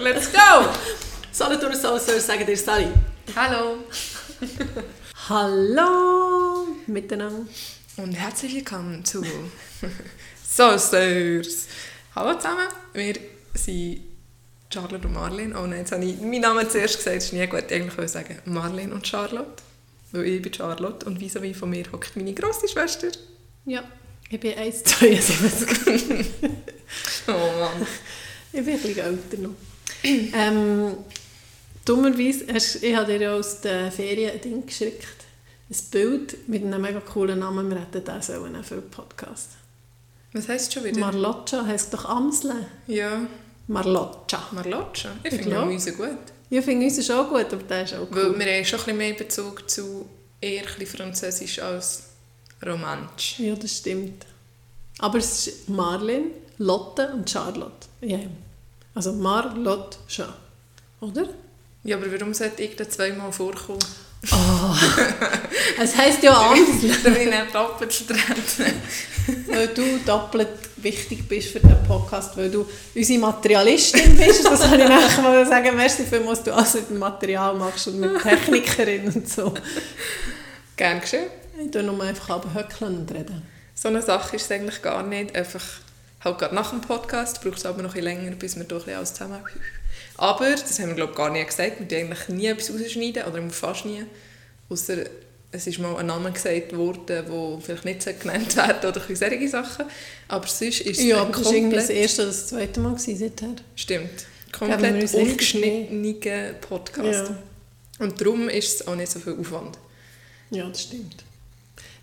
Let's go! Solothurn Soulsters sagen dir Sally. Hallo Hallo miteinander. und herzlich willkommen zu Soulsters. Hallo zusammen, wir sind Charlotte und Marlene. Oh nein, jetzt habe ich meinen Namen zuerst gesagt, das ist nie gut. Eigentlich würde ich sagen Marlene und Charlotte, weil ich bin Charlotte und vis-à-vis von mir hockt meine grosse Schwester. Ja, ich bin 1,72. Oh Mann. ich bin ein bisschen älter noch. ähm, dummerweise, hast, ich habe dir ja aus den Ferien ein Ding geschickt. Ein Bild mit einem mega coolen Namen. Wir hätten den sollen für den Podcast. Was heisst schon wieder? Marloccia heisst doch Amsle. ja, Marloccia. Marlotcha. Ich Ich finde auch Mäuse gut. Ich finde uns ist auch gut, aber der ist auch Weil cool. wir haben schon ein bisschen mehr Bezug zu eher ein Französisch als Romansch. Ja, das stimmt. Aber es ist Marlene, Lotte und Charlotte. Ja. Also Marlotte schon. Oder? Ja, aber warum sollte ich da zweimal vorkommen? Es heisst ja anders, da bin ich doppelt vertreten. weil du doppelt wichtig bist für den Podcast, weil du unsere Materialistin bist. Das kann ich nachher mal sagen. Merci vielmals, dass du alles mit dem Material machst und mit Technikerin und so. Gern geschehen. Ich tue nur einfach aber höckeln und reden. So eine Sache ist es eigentlich gar nicht. Einfach halt gerade nach dem Podcast braucht es aber noch ein bisschen länger, bis wir doch ein alles zusammen haben. Aber, das haben wir glaube ich gar nie gesagt, wir tun eigentlich nie etwas rausschneiden, oder fast nie. Ausser es ist mal ein Name gesagt worden, der vielleicht nicht so genannt werden oder solche Sachen. Aber sonst ist es Ja, aber das war irgendwie das erste oder das zweite Mal seither. Stimmt. Komplett ungeschnittene Podcast. Ja. Und darum ist es auch nicht so viel Aufwand. Ja, das stimmt.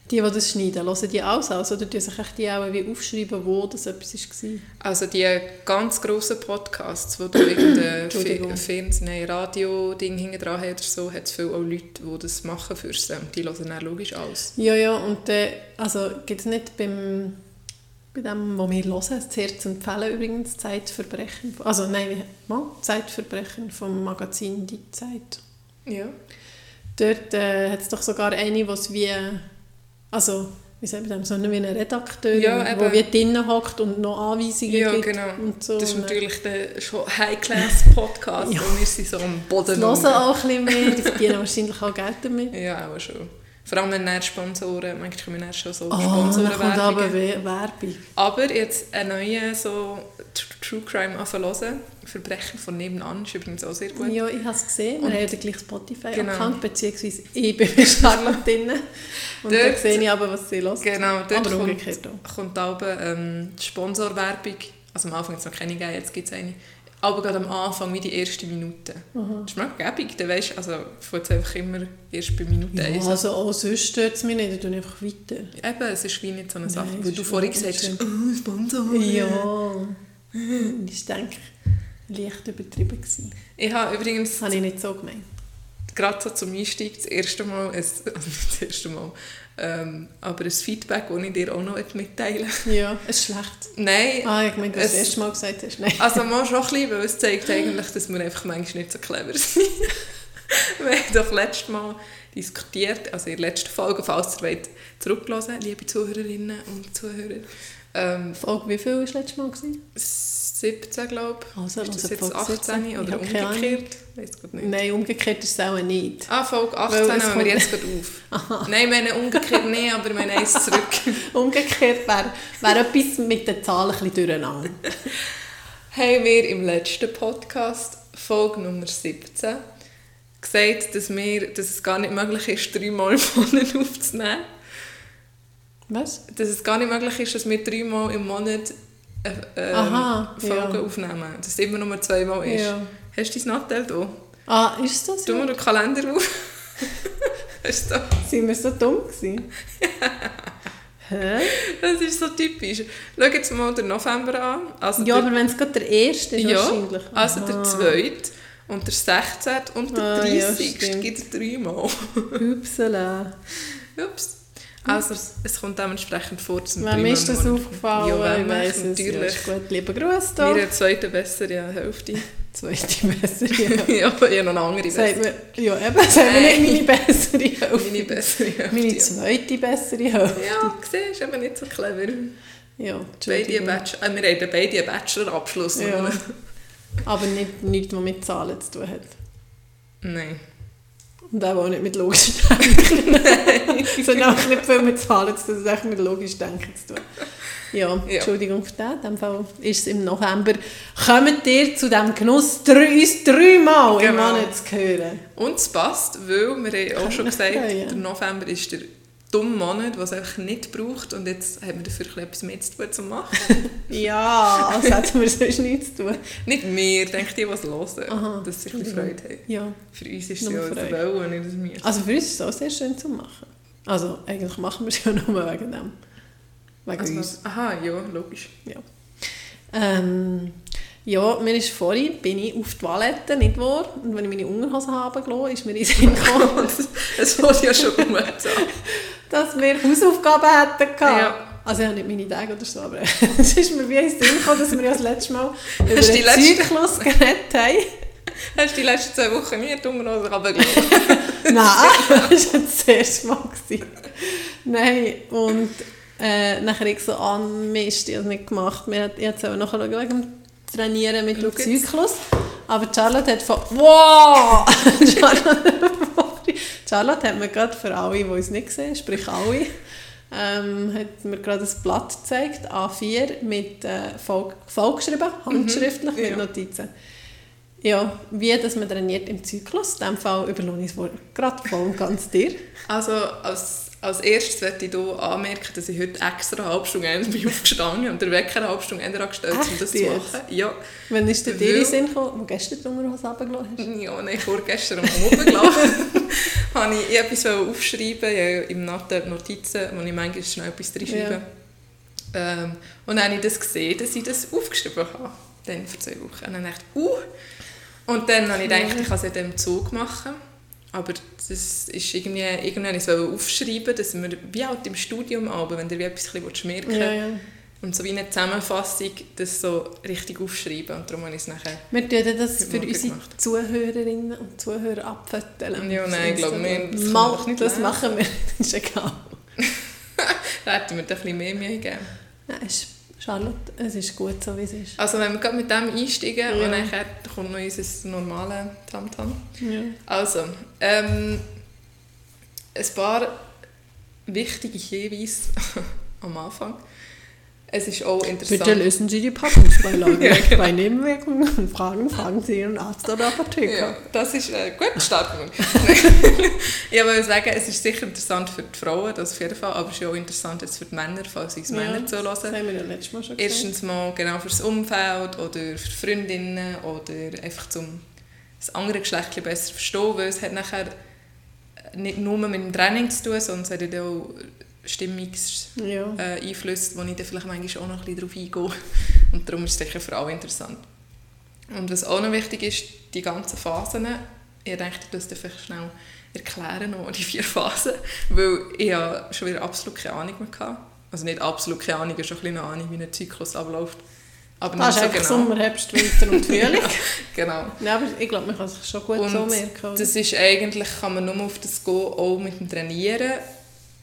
Die, die das schneiden, hören die alles aus? Oder tun sich die auch wie aufschreiben, wo das etwas war? Also die ganz grossen Podcasts, wo du irgendein Fernsehen, nein, Radio-Ding hinten dran hast oder so, hat es viele auch Leute, die das machen fürs ähm, Die hören dann logisch alles. Ja, ja, und äh, also gibt es nicht beim, bei dem, was wir hören, das Herz empfehlen übrigens, Zeitverbrechen, also nein, mal, Zeitverbrechen vom Magazin Die Zeit. Ja. Dort äh, hat es doch sogar eine, was wie, also wie sagt man das, so wie eine Redakteurin, Ja, eben. wie drinnen hockt und noch Anweisungen Ja, gibt genau. und so. Das ist natürlich der schon High-Class-Podcast Ja. und wir sind so am Boden. Die hören auch ein bisschen mehr, die verdienen wahrscheinlich auch Geld damit. Ja, auch schon. Vor allem wenn dann Sponsoren, manchmal kommen dann schon so Oh, Sponsorenwerbungen. aber We- Werbung. Aber jetzt einen neuen so Tr- True Crime anfangen Verbrechen von nebenan ist übrigens auch sehr gut. Ja, ich habe es gesehen. Wir Und- haben ja den gleichen Spotify-Account, Genau. beziehungsweise ich bin bei Charlotte drin. Und Dort- sehe ich aber, was sie hören. Genau, dort Aber kommt, umgekehrt auch. kommt auch ähm, die Sponsorwerbung. Also am Anfang hat es noch keine gegeben, jetzt gibt es eine. Aber gerade am Anfang, wie die erste Minute. Das ist mir gäbig. Dann weisst, also fängt einfach immer erst bei Minute Ja, 1 also auch sonst stört es mich nicht, ich tue einfach weiter. Eben, es ist wie nicht so eine Nein, Sache. es Weil du vorhin gesagt hast, oh, Sponsor. Ja. Das war, denke ich, leicht übertrieben. Gewesen. Ich habe übrigens Das habe ich nicht so gemeint. gerade so zum Einstieg das erste Mal, ein, also nicht das erste Mal, ähm, aber ein Feedback, das ich dir auch noch mitteilen. Ja, es ist schlecht. Nein, Ah, ich meine, das Es- erste Mal gesagt hast. Nein. also mal schon ein bisschen, weil es zeigt eigentlich, dass wir einfach manchmal nicht so clever sind. wir haben doch letztes Mal diskutiert, also in der letzten Folge, falls ihr wollt, zurückhören, liebe Zuhörerinnen und Zuhörer. Ähm, Folge, wie viel war das letzte Mal? Gewesen? 17, glaube ich. Also, ist das also jetzt Folge 18 17? Ich oder umgekehrt? Weiß gerade nicht. Nein, umgekehrt ist es auch nicht. Ah, Folge Weil 18 es nehmen wir jetzt gerade auf. Nein, wir haben umgekehrt nicht, aber wir haben eins zurück. Umgekehrt wäre wär etwas mit den Zahlen ein bisschen durcheinander. haben wir im letzten Podcast, Folge Nummer 17, gesagt, dass, wir, dass es gar nicht möglich ist, dreimal im Monat aufzunehmen. Was? Dass es gar nicht möglich ist, dass wir dreimal im Monat äh, ähm, Aha, Folgen ja. aufnehmen. Dass es immer nur zweimal ist. Ja. Hast du dein Nattel da? Ah, ist das Tu mal den Kalender auf. Hast du da? Sind wir so dumm gewesen? Hä? Das ist so typisch. Schau jetzt mal den November an. Also Ja, der, aber wenn es gerade der erste ist, ja, wahrscheinlich. also der Aha. 2. und der 16. und der Ah, ja, 30. stimmt. gibt es dreimal. Hüpsele. Ups. Also es, kommt dementsprechend vor, wir Wem ist das aufgefallen? Ja, ich weiss es. Ja, natürlich. ist gut. Lieber Gruß da. Mir zweite bessere Hälfte. Zweite bessere. ja, ich habe noch eine andere bessere. mir, ja, eben, sagen wir nicht meine bessere Hälfte. Meine bessere Hälfte. Meine ja. zweite bessere Hälfte. Ja, siehst du, eben nicht so clever. Ja, Beide. Bachelor, äh, wir haben beide einen Bachelor-Abschluss. Ja. Aber nicht nichts, was mit Zahlen zu tun hat. Nein. Und auch nicht mit logisch Denken. Hat auch nicht viel mit Zahlen zu tun, hat mit logisch Denken zu tun. Ja, Ja. Entschuldigung für das. In dem Fall ist es im November. Kommt ihr zu diesem Genuss, drei, uns dreimal im Genau. Monat zu hören? Und es passt, weil wir haben auch schon gesagt, der November ist der dumme Monat, was es einfach nicht braucht und jetzt haben wir dafür etwas mehr zu tun zu machen. Ja, als hätten wir sonst nichts zu tun. nicht mehr, denke die, was hören, Aha, dass sie. Freude haben. Ja. Für uns ist es ja ein. Wollen, nicht ein Müssen. Also für uns ist es auch sehr schön zu machen. Also eigentlich machen wir es ja nur wegen dem. Wegen Also, uns. aha, ja, logisch. Ja. Ähm, ja, mir ist vorhin, bin ich auf die Toilette, nicht wahr? Und wenn ich meine Unterhose habe gelassen, ist mir in den Sinn gekommen, Es wurde ja schon an. Dass wir Hausaufgaben hätten gehabt. Ja. Also ich habe nicht meine Tage oder so, aber es ist mir wie in den Sinn gekommen, dass wir ja das letzte Mal über den Zyklus geredet haben. Hast du die letzten zwei Wochen nie die Unterhose runtergelassen? Nein, das war das erste Mal. gewesen. Nein, und äh, nachher ich so an, Mist, ich habe es nicht gemacht. Wir hat, ich habe es nachher wegen Trainieren mit dem. Zyklus. Aber Charlotte hat von «Wow!» Charlotte, Charlotte hat mir gerade für alle, die uns nicht sehen, sprich alle, ähm, hat mir gerade ein Blatt gezeigt, A4, mit äh, voll, vollgeschrieben, handschriftlich, Mhm. Ja. mit Notizen. Ja, wie dass man trainiert im Zyklus. In diesem Fall überlohne ich Wort gerade voll und ganz dir. Also als, als erstes möchte ich hier anmerken, dass ich heute extra eine halbe Stunde bin aufgestanden und der Wecker eine halbe Stunde eher angestellt, um Echt das zu machen. Ja, Wann ist der dir in den Sinn gekommen, wo gestern die Unterhose runtergelassen hast? ja nein, vorgestern am Oben gelaufen. habe ich etwas aufschreiben, ja, im Natter Notizen, wo ich manchmal schnell etwas reinschreibe. Ähm, und dann habe ich das gesehen, dass ich das aufgeschrieben habe, dann vor zwei Wochen. Und dann dachte ich, uh. Und dann habe ich gedacht, ich kann es in diesem Zug machen. Aber das ist irgendwie, irgendwann habe ich es aufschreiben, dass wir, wie halt im Studium, aber wenn du etwas merken willst, Ja, ja. Und so wie eine Zusammenfassung, das so richtig aufschreiben. Und darum habe ich es nachher... Wir tun das für unsere gemacht. Zuhörerinnen und Zuhörer abfetteln. Ja, nein, ich glaube nicht. Das Mal, nicht das machen wir. ist egal. Da hätten wir doch ein bisschen mehr Mühe gegeben. Nein, ist- Charlotte, es ist gut so, wie es ist. Also wenn wir gerade mit dem einsteigen Ja. und dann kommt noch unser normales Tamtam. Ja. Also, ähm, ein paar wichtige Hinweise am Anfang. Es ist auch interessant. Bitte lösen Sie die Packungsbeilage. Ja, genau. Bei Nebenwirkungen und Fragen fragen Sie Ihren Arzt oder Apotheker. Ja, das ist ein guter Startpunkt. ich wollte sagen, es ist sicher interessant für die Frauen, das auf jeden Fall, aber es ist auch interessant jetzt für die Männer, falls uns Männer Das zuhören. haben wir ja letztes Mal schon gesagt. Erstens mal genau fürs Umfeld oder für Freundinnen oder einfach zum das andere Geschlecht besser verstehen, weil es hat nachher nicht nur mit dem Training zu tun, sondern es hat ja auch Stimmungseinflüsse, Ja. äh, Einflüsse, wo ich dann vielleicht manchmal auch noch ein bisschen darauf eingehe. Und darum ist es sicher für alle interessant. Und was auch noch wichtig ist, die ganzen Phasen, ich denke, ich das vielleicht schnell erklären, noch die vier Phasen, weil ich ja schon wieder absolut keine Ahnung mehr hatte. Also nicht absolut keine Ahnung, schon ein bisschen eine Ahnung, wie ein Zyklus abläuft. Aber Das ist so einfach genau. Sommer, Herbst, Winter und Frühling. Genau. Nein, aber ich glaube, man kann sich schon gut Und so merken. oder? Das ist eigentlich, kann man nur auf das gehen, auch mit dem Trainieren,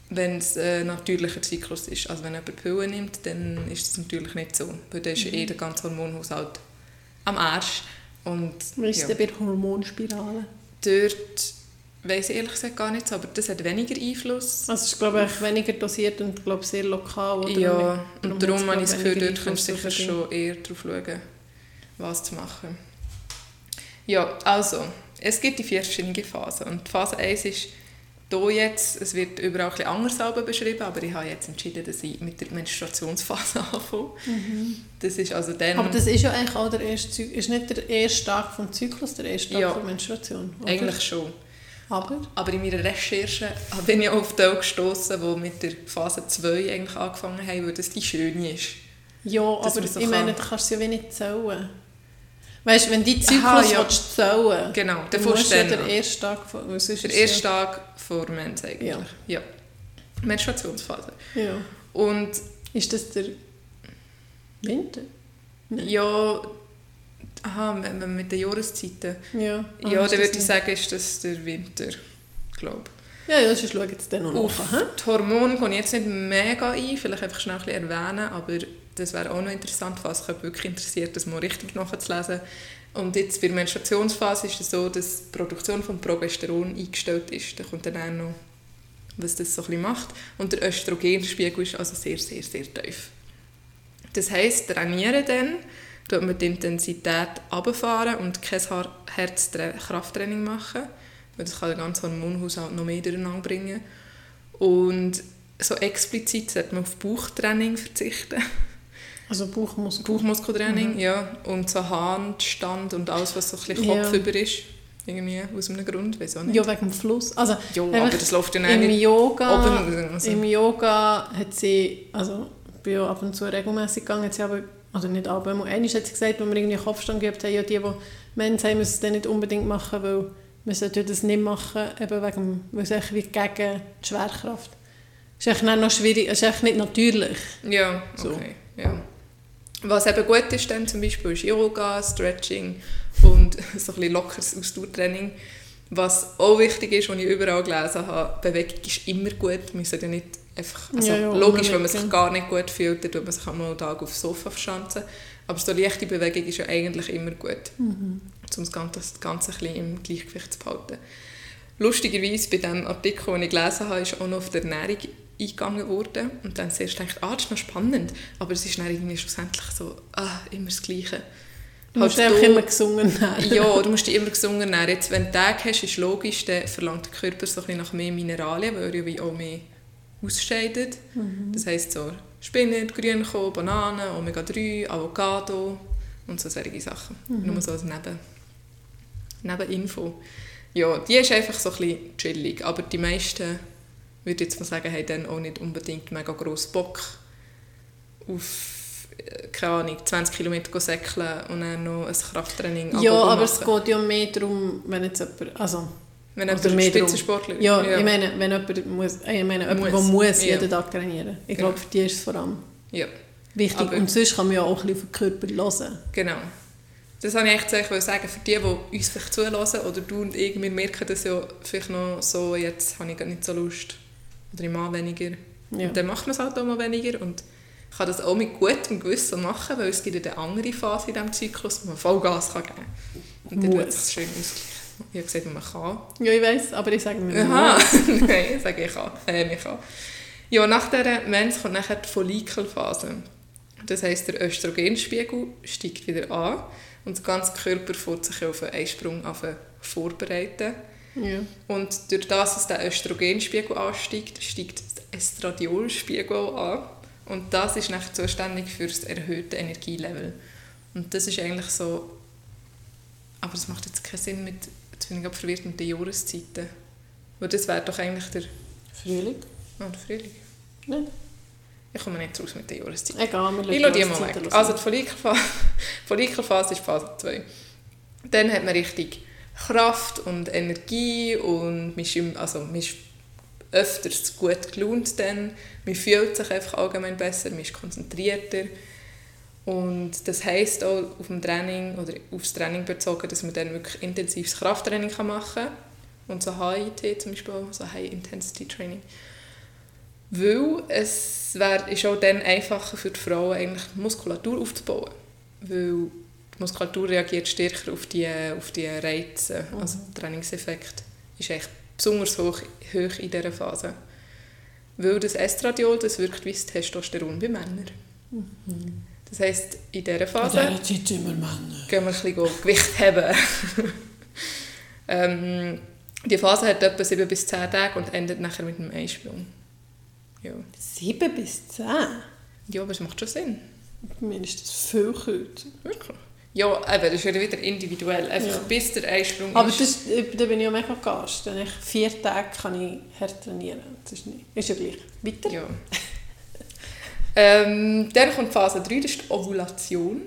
wenn es ein natürlicher Zyklus ist. Also wenn jemand Pillen nimmt, dann ist das natürlich nicht so. Weil dann ist eh der ganze Hormonhaushalt am Arsch. Und Wie ist ja, denn bei der Hormonspirale? dort weiss ich ehrlich gesagt gar nicht, aber das hat weniger Einfluss. Also es ist, glaube ich, weniger dosiert und glaube sehr lokal. Oder ja, Darum und darum habe ich das Gefühl, dort kannst du sicher schon eher darauf schauen, was zu machen. Ja, also, es gibt die vier verschiedene Phasen. Und Phase 1 ist hier jetzt, es wird überall ein bisschen anders beschrieben, aber ich habe jetzt entschieden, dass ich mit der Menstruationsphase anfange. Das ist also dann... Mhm. Aber das ist ja eigentlich auch der erste ist nicht der erste Tag vom Zyklus, der erste Tag Ja. der Menstruation. Oder? eigentlich schon. Aber? Aber in meiner Recherche bin ich auf die gestoßen, die mit der Phase 2 eigentlich angefangen haben, weil das die schöne ist. Ja, aber so ich meine, kann- du kannst es ja wie nicht zählen. Weißt du, wenn die Zyklus Aha, ja. willst zählen Genau, dann musst du ja den ersten Tag weil sonst Der erste Tag vor Mens eigentlich. Ja. Ja. Menstruationsphase. Ja. ja. Und Ist das der Winter? Nein. ja, aha, wenn man mit den Jahreszeiten. Ja. ja, Ah, ist dann würde ich nicht? sagen, ist das der Winter, glaube Ja, ja, sonst schauen jetzt dann noch Auf nach. hä? die Hormone gehe ich jetzt nicht mega ein, vielleicht einfach schnell ein bisschen erwähnen, aber das wäre auch noch interessant, was mich wirklich interessiert, das mal richtig nachzulesen. Und jetzt bei der Menstruationsphase ist es so, dass die Produktion von Progesteron eingestellt ist. Da kommt dann auch noch, was das so ein macht. Und der Östrogenspiegel ist also sehr, sehr, sehr tief. Das heisst, trainieren dann, tut man die Intensität runterfahren und kein Herzkrafttraining machen, weil das kann den ganzen Hormonhaushalt noch mehr durcheinander bringen. Und so explizit sollte man auf Bauchtraining verzichten. Also Bauchmuskel. Bauchmuskeltraining, Mhm. ja. Und so Handstand und alles, was so ein bisschen Kopf Ja. über ist. Irgendwie, aus einem Grund, weiß auch nicht. Ja, wegen dem Fluss. Also, Ja, einfach aber das läuft ja im nicht Yoga, oben. Also. Im Yoga hat sie, also ich bin ja ab und zu regelmäßig gegangen, hat sie aber, oder nicht aber, einmal einmal hat sie gesagt, wenn wir irgendwie Kopfstand geübt haben, ja die, die Mens haben, müssen es dann nicht unbedingt machen, weil wir sollten das nicht machen, eben wegen, weil es echt wie gegen die Schwerkraft. Es ist echt dann noch schwierig, es ist echt nicht natürlich. Ja, So. okay. Ja. Was eben gut ist dann zum Beispiel ist Yoga, Stretching und so ein bisschen lockeres Ausdauertraining. Was auch wichtig ist, was ich überall gelesen habe, Bewegung ist immer gut. Wir müssen ja nicht einfach, also Ja, ja, logisch, wenn man sich gar nicht gut fühlt, dann tut man sich einmal einen Tag aufs Sofa verschanzen. Aber so leichte Bewegung ist ja eigentlich immer gut, um das Ganze, das Ganze ein bisschen im Gleichgewicht zu behalten. Lustigerweise bei dem Artikel, den ich gelesen habe, ist auch noch auf die Ernährung eingegangen worden. Und dann zuerst ich, ah, das ist noch spannend. Aber es ist dann irgendwie schlussendlich so, ah, immer das Gleiche. Du musst Halt du- immer gesungen haben. ja, du musst dich immer gesungen ernähren. Jetzt, wenn du Tage hast, ist logisch, dann verlangt der Körper so ein bisschen nach mehr Mineralien, weil er ja wie auch mehr ausscheidet. Das heisst so Spinat, Grünkohl, Bananen, Omega-3, Avocado und so solche Sachen. Nur so als Neben Nebeninfo. Ja, die ist einfach so ein bisschen chillig, aber die meisten, würde jetzt mal sagen, haben dann auch nicht unbedingt mega grossen Bock auf, äh, keine Ahnung, 20 Kilometer säckeln und dann noch ein Krafttraining Ja, aber es geht ja mehr darum, wenn jetzt jemand, also Wenn jemand mehr. Spitzensportler Ja, ich meine, wenn jemand muss, äh, ich meine, jemand, Muss. der muss Ja. jeden Tag trainieren. Ich Genau. glaube, für die ist es vor allem Ja, wichtig. Aber- und sonst kann man ja auch ein bisschen auf den Körper hören. genau. Das wollte ich echt so- ich wollte sagen, für die, die uns vielleicht zulassen, oder du und ich, wir merken das ja vielleicht noch so, jetzt habe ich gerade nicht so Lust, oder ich mache weniger. Ja. Und dann macht man es halt auch mal weniger und ich kann das auch mit gutem Gewissen machen, weil es gibt eine andere Phase in diesem Zyklus, wo man Vollgas kann geben kann. Und dann wird es schön ausgleichen. Ich habe gesagt, man kann. ja, ich weiß, aber ich sage mir Aha, muss. nein, ich sage ich kann. Äh, ich kann. Ja, nach dieser Mens kommt nachher die Follikelphase. Das heisst, der Östrogenspiegel steigt wieder an und der ganze Körper fährt sich auf einen Eisprung auf vorbereiten. Ja. Und durch das, dass der Östrogenspiegel ansteigt, steigt der Estradiolspiegel an. Und das ist nachher zuständig für das erhöhte Energielevel. Und das ist eigentlich so... Aber das macht jetzt keinen Sinn mit... Jetzt bin ich gerade verwirrt mit den Jahreszeiten. Weil das wäre doch eigentlich der... Frühling? Oh, der Frühling. Nein. Ich komme nicht raus mit den Jahreszeiten. Egal, wir Ich schauen lasse die mal weg. Also die Follikelphase, Follikelphase ist Phase 2. Dann hat man richtig Kraft und Energie und man ist, also man ist öfters gut gelaunt dann. Man fühlt sich einfach allgemein besser, man ist konzentrierter. Und das heisst auch auf dem Training oder aufs Training bezogen, dass man dann wirklich intensives Krafttraining machen kann. Und so HIT zum Beispiel, so High Intensity Training. Weil es wär, ist auch dann einfacher für die Frauen, eigentlich Muskulatur aufzubauen. Weil Muskulatur reagiert stärker auf die, auf die Reize. Also der Trainingseffekt ist echt besonders hoch, hoch in dieser Phase. Weil das Estradiol, das wirkt wie das Testosteron bei Männern. Das heisst, in dieser Phase In dieser Zeit sind wir Männer. gehen wir ein bisschen Gewicht haben. ähm, die Phase hat etwa 7 bis 10 Tage und endet nachher mit einem Einsprung. Ja. Sieben bis zehn? ja, aber es macht schon Sinn. Mir ist das viel kürzer. Wirklich. Ja, eben, das ist ja wieder individuell. Einfach Ja. bis der Einsprung Aber ist. das, äh, da bin ich ja mega gast. Wenn ich vier Tage kann ich hart trainieren. Das ist, nicht, ist ja gleich. Weiter? Ja. ähm, dann kommt Phase 3, das ist die Ovulation.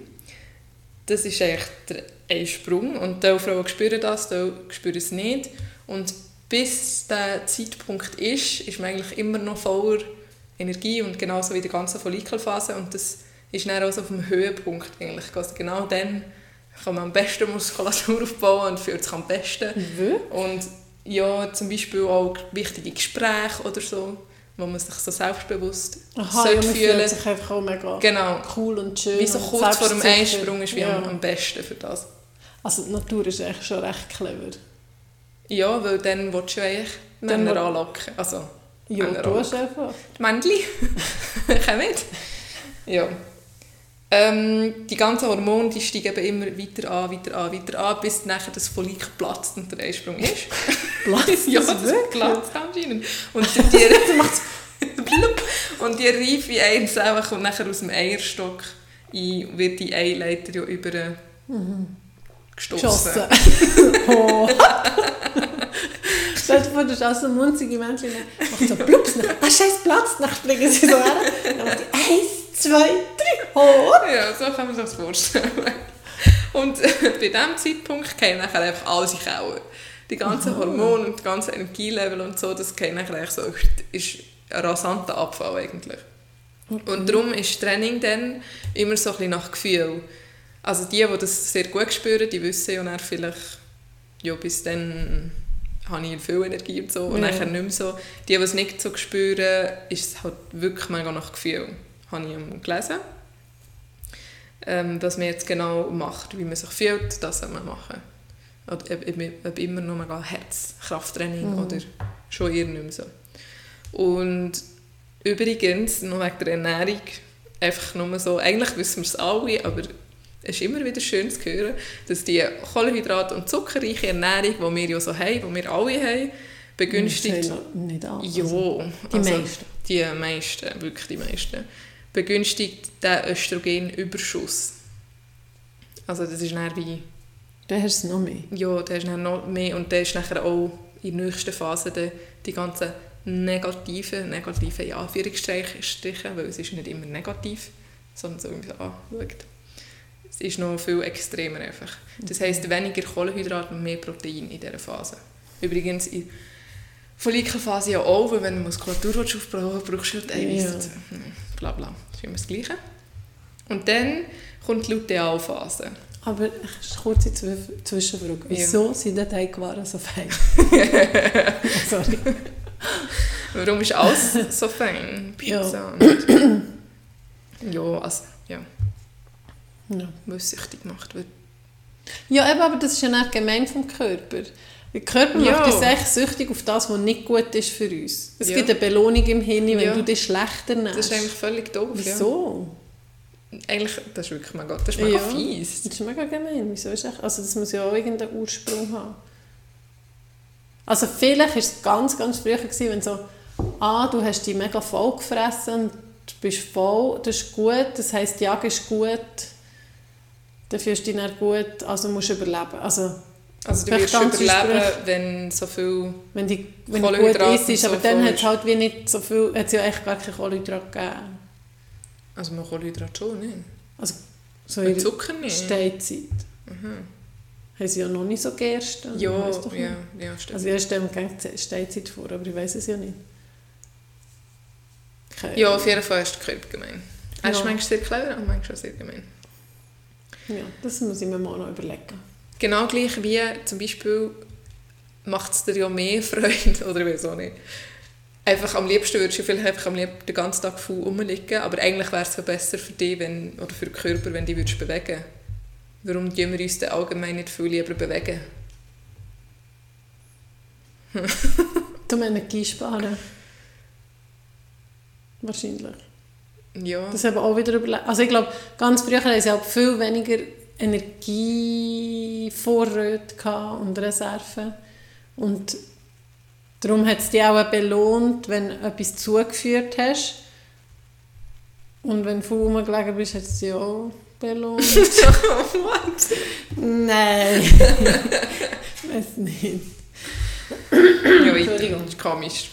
Das ist eigentlich der Einsprung. Und die Frauen spüren das, die spüren es nicht. Und bis der Zeitpunkt ist, ist man eigentlich immer noch voller Energie und genauso wie die ganze Follikelphase. Und das ist dann auch so auf dem Höhepunkt eigentlich. Also genau dann kann man am besten Muskulatur aufbauen und fühlt sich am besten. Wirklich? Und ja, zum Beispiel auch wichtige Gespräche oder so, wo man sich so selbstbewusst Aha, ja, man fühlen. fühlt sich einfach auch mega Genau. cool und schön Wie so kurz vor dem. Einsprung ist wie ja. am, am besten für das. Also die Natur ist eigentlich schon recht clever. Ja, weil dann willst du eigentlich Dann Männer anlocken. Also, Ja, Männer du hast einfach. Die Männchen. Komm mit. Ja. Ähm, die ganzen Hormone die steigen eben immer weiter an, weiter an, weiter an, bis nachher das Follikel platzt und der Eisprung ist. Platzt ja, das wirklich? platzt anscheinend. Und die, macht's und die reife Eizelle kommt nachher aus dem Eierstock ein, wird die Eileiter ja über äh, gestossen. oh. Dir vor, du hast auch so munzige Männchen, macht so plups, nach, ah scheiß Platz, dann springen sie so her, dann macht die eins, zwei, drei, oh. Ja, so kann man sich das vorstellen. Und bei diesem Zeitpunkt gehen nachher einfach alles in die Keller. Die ganzen Hormone und die ganzen Energielevel und so, das geht nachher eigentlich so, ist ein rasanter Abfall eigentlich. Und darum ist Training dann immer so ein bisschen nach Gefühl. Also die, die das sehr gut spüren, die wissen ja dann vielleicht, ja bis dann habe ich viel Energie und so und Ja. nachher nicht mehr so. Die, die es nicht so spüren, ist es halt wirklich mega nach Gefühl. Habe ich gelesen. Ähm, was man jetzt genau macht, wie man sich fühlt, das soll man machen. Oder ob, ob, ob immer noch mega Herzkrafttraining Mhm. oder schon eher nicht mehr so. Und übrigens, noch wegen der Ernährung, einfach nur so, eigentlich wissen wir es alle, aber es ist immer wieder schön zu hören, dass die Kohlenhydrat- und zuckerreiche Ernährung, die wir ja so haben, die wir alle haben, begünstigt... Nicht alle. Ja, die also meisten. Die meisten, wirklich die meisten. Begünstigt den Östrogenüberschuss. Also das ist dann wie... Dann hast du es noch mehr. Ja, der ist dann noch mehr und der ist nachher auch in der nächsten Phase die, die ganzen negativen, negativen in Anführungsstrichen, weil es ist nicht immer negativ, sondern so, wie man es anschaut. Es ist noch viel extremer einfach. Das heisst, weniger Kohlenhydrate und mehr Protein in dieser Phase. Übrigens in der Follikelphase ja auch, weil wenn du Muskulatur aufbauen brauchst du halt Eiweiß Ja. dazu. Hm, Bla bla, das ist immer das Gleiche. Und dann kommt die Lutealphase. Aber eine kurze Zwisch- Zwischenfrage. Wieso sind die Teigwaren so fein? Sorry. Warum ist alles so fein? Ja. Pizza. und- ja, also, ja, Ja. weil süchtig gemacht wird. Ja, eben, aber das ist ja nicht gemein vom Körper. Der Körper Ja. macht uns echt süchtig auf das, was nicht gut ist für uns. Es Ja. gibt eine Belohnung im Hirn, wenn Ja. du dich schlechter Das nimmst. ist eigentlich völlig doof. Wieso? Ja. Eigentlich, das ist wirklich mega, das ist mega fies. Das ist mega gemein. Wieso ist echt, also das muss ja auch irgendeinen Ursprung haben. Also vielleicht war es ganz, ganz früher, gewesen, wenn so, ah, du hast dich mega voll gefressen und du bist voll, das ist gut, das heisst, die Jagd ist gut, dann fühlst du dich dann gut, also musst du überleben. Also Also du wirst überleben, Ursprung. wenn so viel... wenn die wenn die gut isst, ist, aber so dann hat es ist. halt wie nicht so viel, hat ja echt gar keine Kohlenhydrate gegeben. Also man Kohlenhydrate schon nicht. Also so in Zucker nicht. Steinzeit. Mhm. Haben sie ja noch nicht so gegerstet. Ja, doch ja, nicht. ja, stimmt. Also ich stelle mir Steinzeit vor, aber ich weiß es ja nicht. Keine ja, auf jeden Fall ist der Körper gemein. Er ist Ja. manchmal sehr clever und manchmal auch sehr gemein. Ja, das muss ich mir mal noch überlegen. Genau gleich wie zum Beispiel macht es dir ja mehr Freude, oder ich weiß auch nicht. Einfach am liebsten würdest du vielleicht einfach am liebsten den ganzen Tag faul rumliegen, aber eigentlich wäre es ja besser für dich wenn, oder für den Körper, wenn du dich würdest bewegen Warum tun wir uns denn allgemein nicht viel lieber bewegen? Du Energie sparen. Wahrscheinlich. Ja, Das haben auch wieder überlegt. Also ich glaube, ganz früher haben sie halt viel weniger Energievorräte und Reserven. Und darum hat es dich auch belohnt, wenn du etwas zugeführt hast. Und wenn du rumgelegen bist, hat es dich auch belohnt. What? Nein. Weiß nicht. Ja. Entschuldigung. Das ist komisch.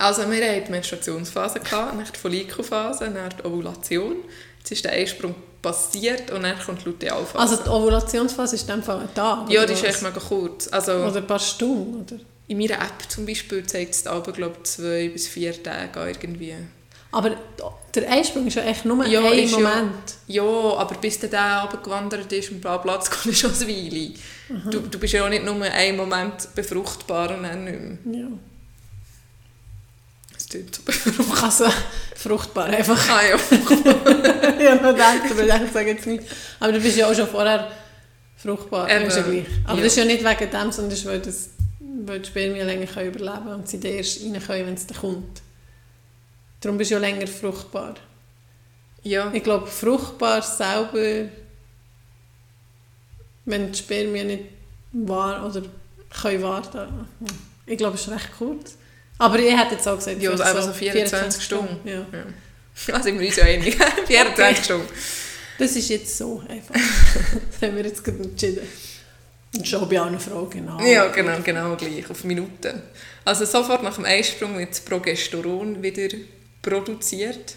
Also wir hatten die Menstruationsphase, gehabt, dann die Follikelphase, dann die Ovulation. Jetzt ist der Eisprung passiert und dann kommt die Lutealphase. Also die Ovulationsphase ist in dem Fall ein Tag? ja, die ist echt mega kurz. Also Oder ein paar Stunden, oder? in meiner App zum Beispiel zeigt es aber glaube zwei bis vier Tage irgendwie. Aber der Eisprung ist ja echt nur Ja, ein ist ja- Moment. Ja, aber bis der da runtergewandert ist und bla bla, das kommt schon eine Weile. Du, du bist ja auch nicht nur einen Moment befruchtbar und dann nicht mehr. Ja. Befruchtbar. Also, fruchtbar einfach. Ah ja. ich habe gedacht, aber ich sage jetzt nicht. Aber du bist ja auch schon vorher fruchtbar. Eben, ist ja gleich. Aber ja. das ist ja nicht wegen dem, sondern das ist, weil, das, weil die Spermien länger können überleben können und sie dann erst rein können, wenn es dann kommt. Darum bist du ja länger fruchtbar. Ja, Ich glaube, fruchtbar selber, wenn die Spermien nicht war oder können warten. Ich glaube, es ist recht kurz. Aber ich hätte jetzt auch gesagt, Ja, also einfach so 24 Stunden. Ja. ja. Da sind wir uns ja einig. 24 Stunden. Das ist jetzt so einfach. das haben wir jetzt gerade entschieden. Und schon bei allen Fragen, genau. Ja, genau, genau gleich, auf Minuten. Also sofort nach dem Eisprung wird das Progesteron wieder produziert,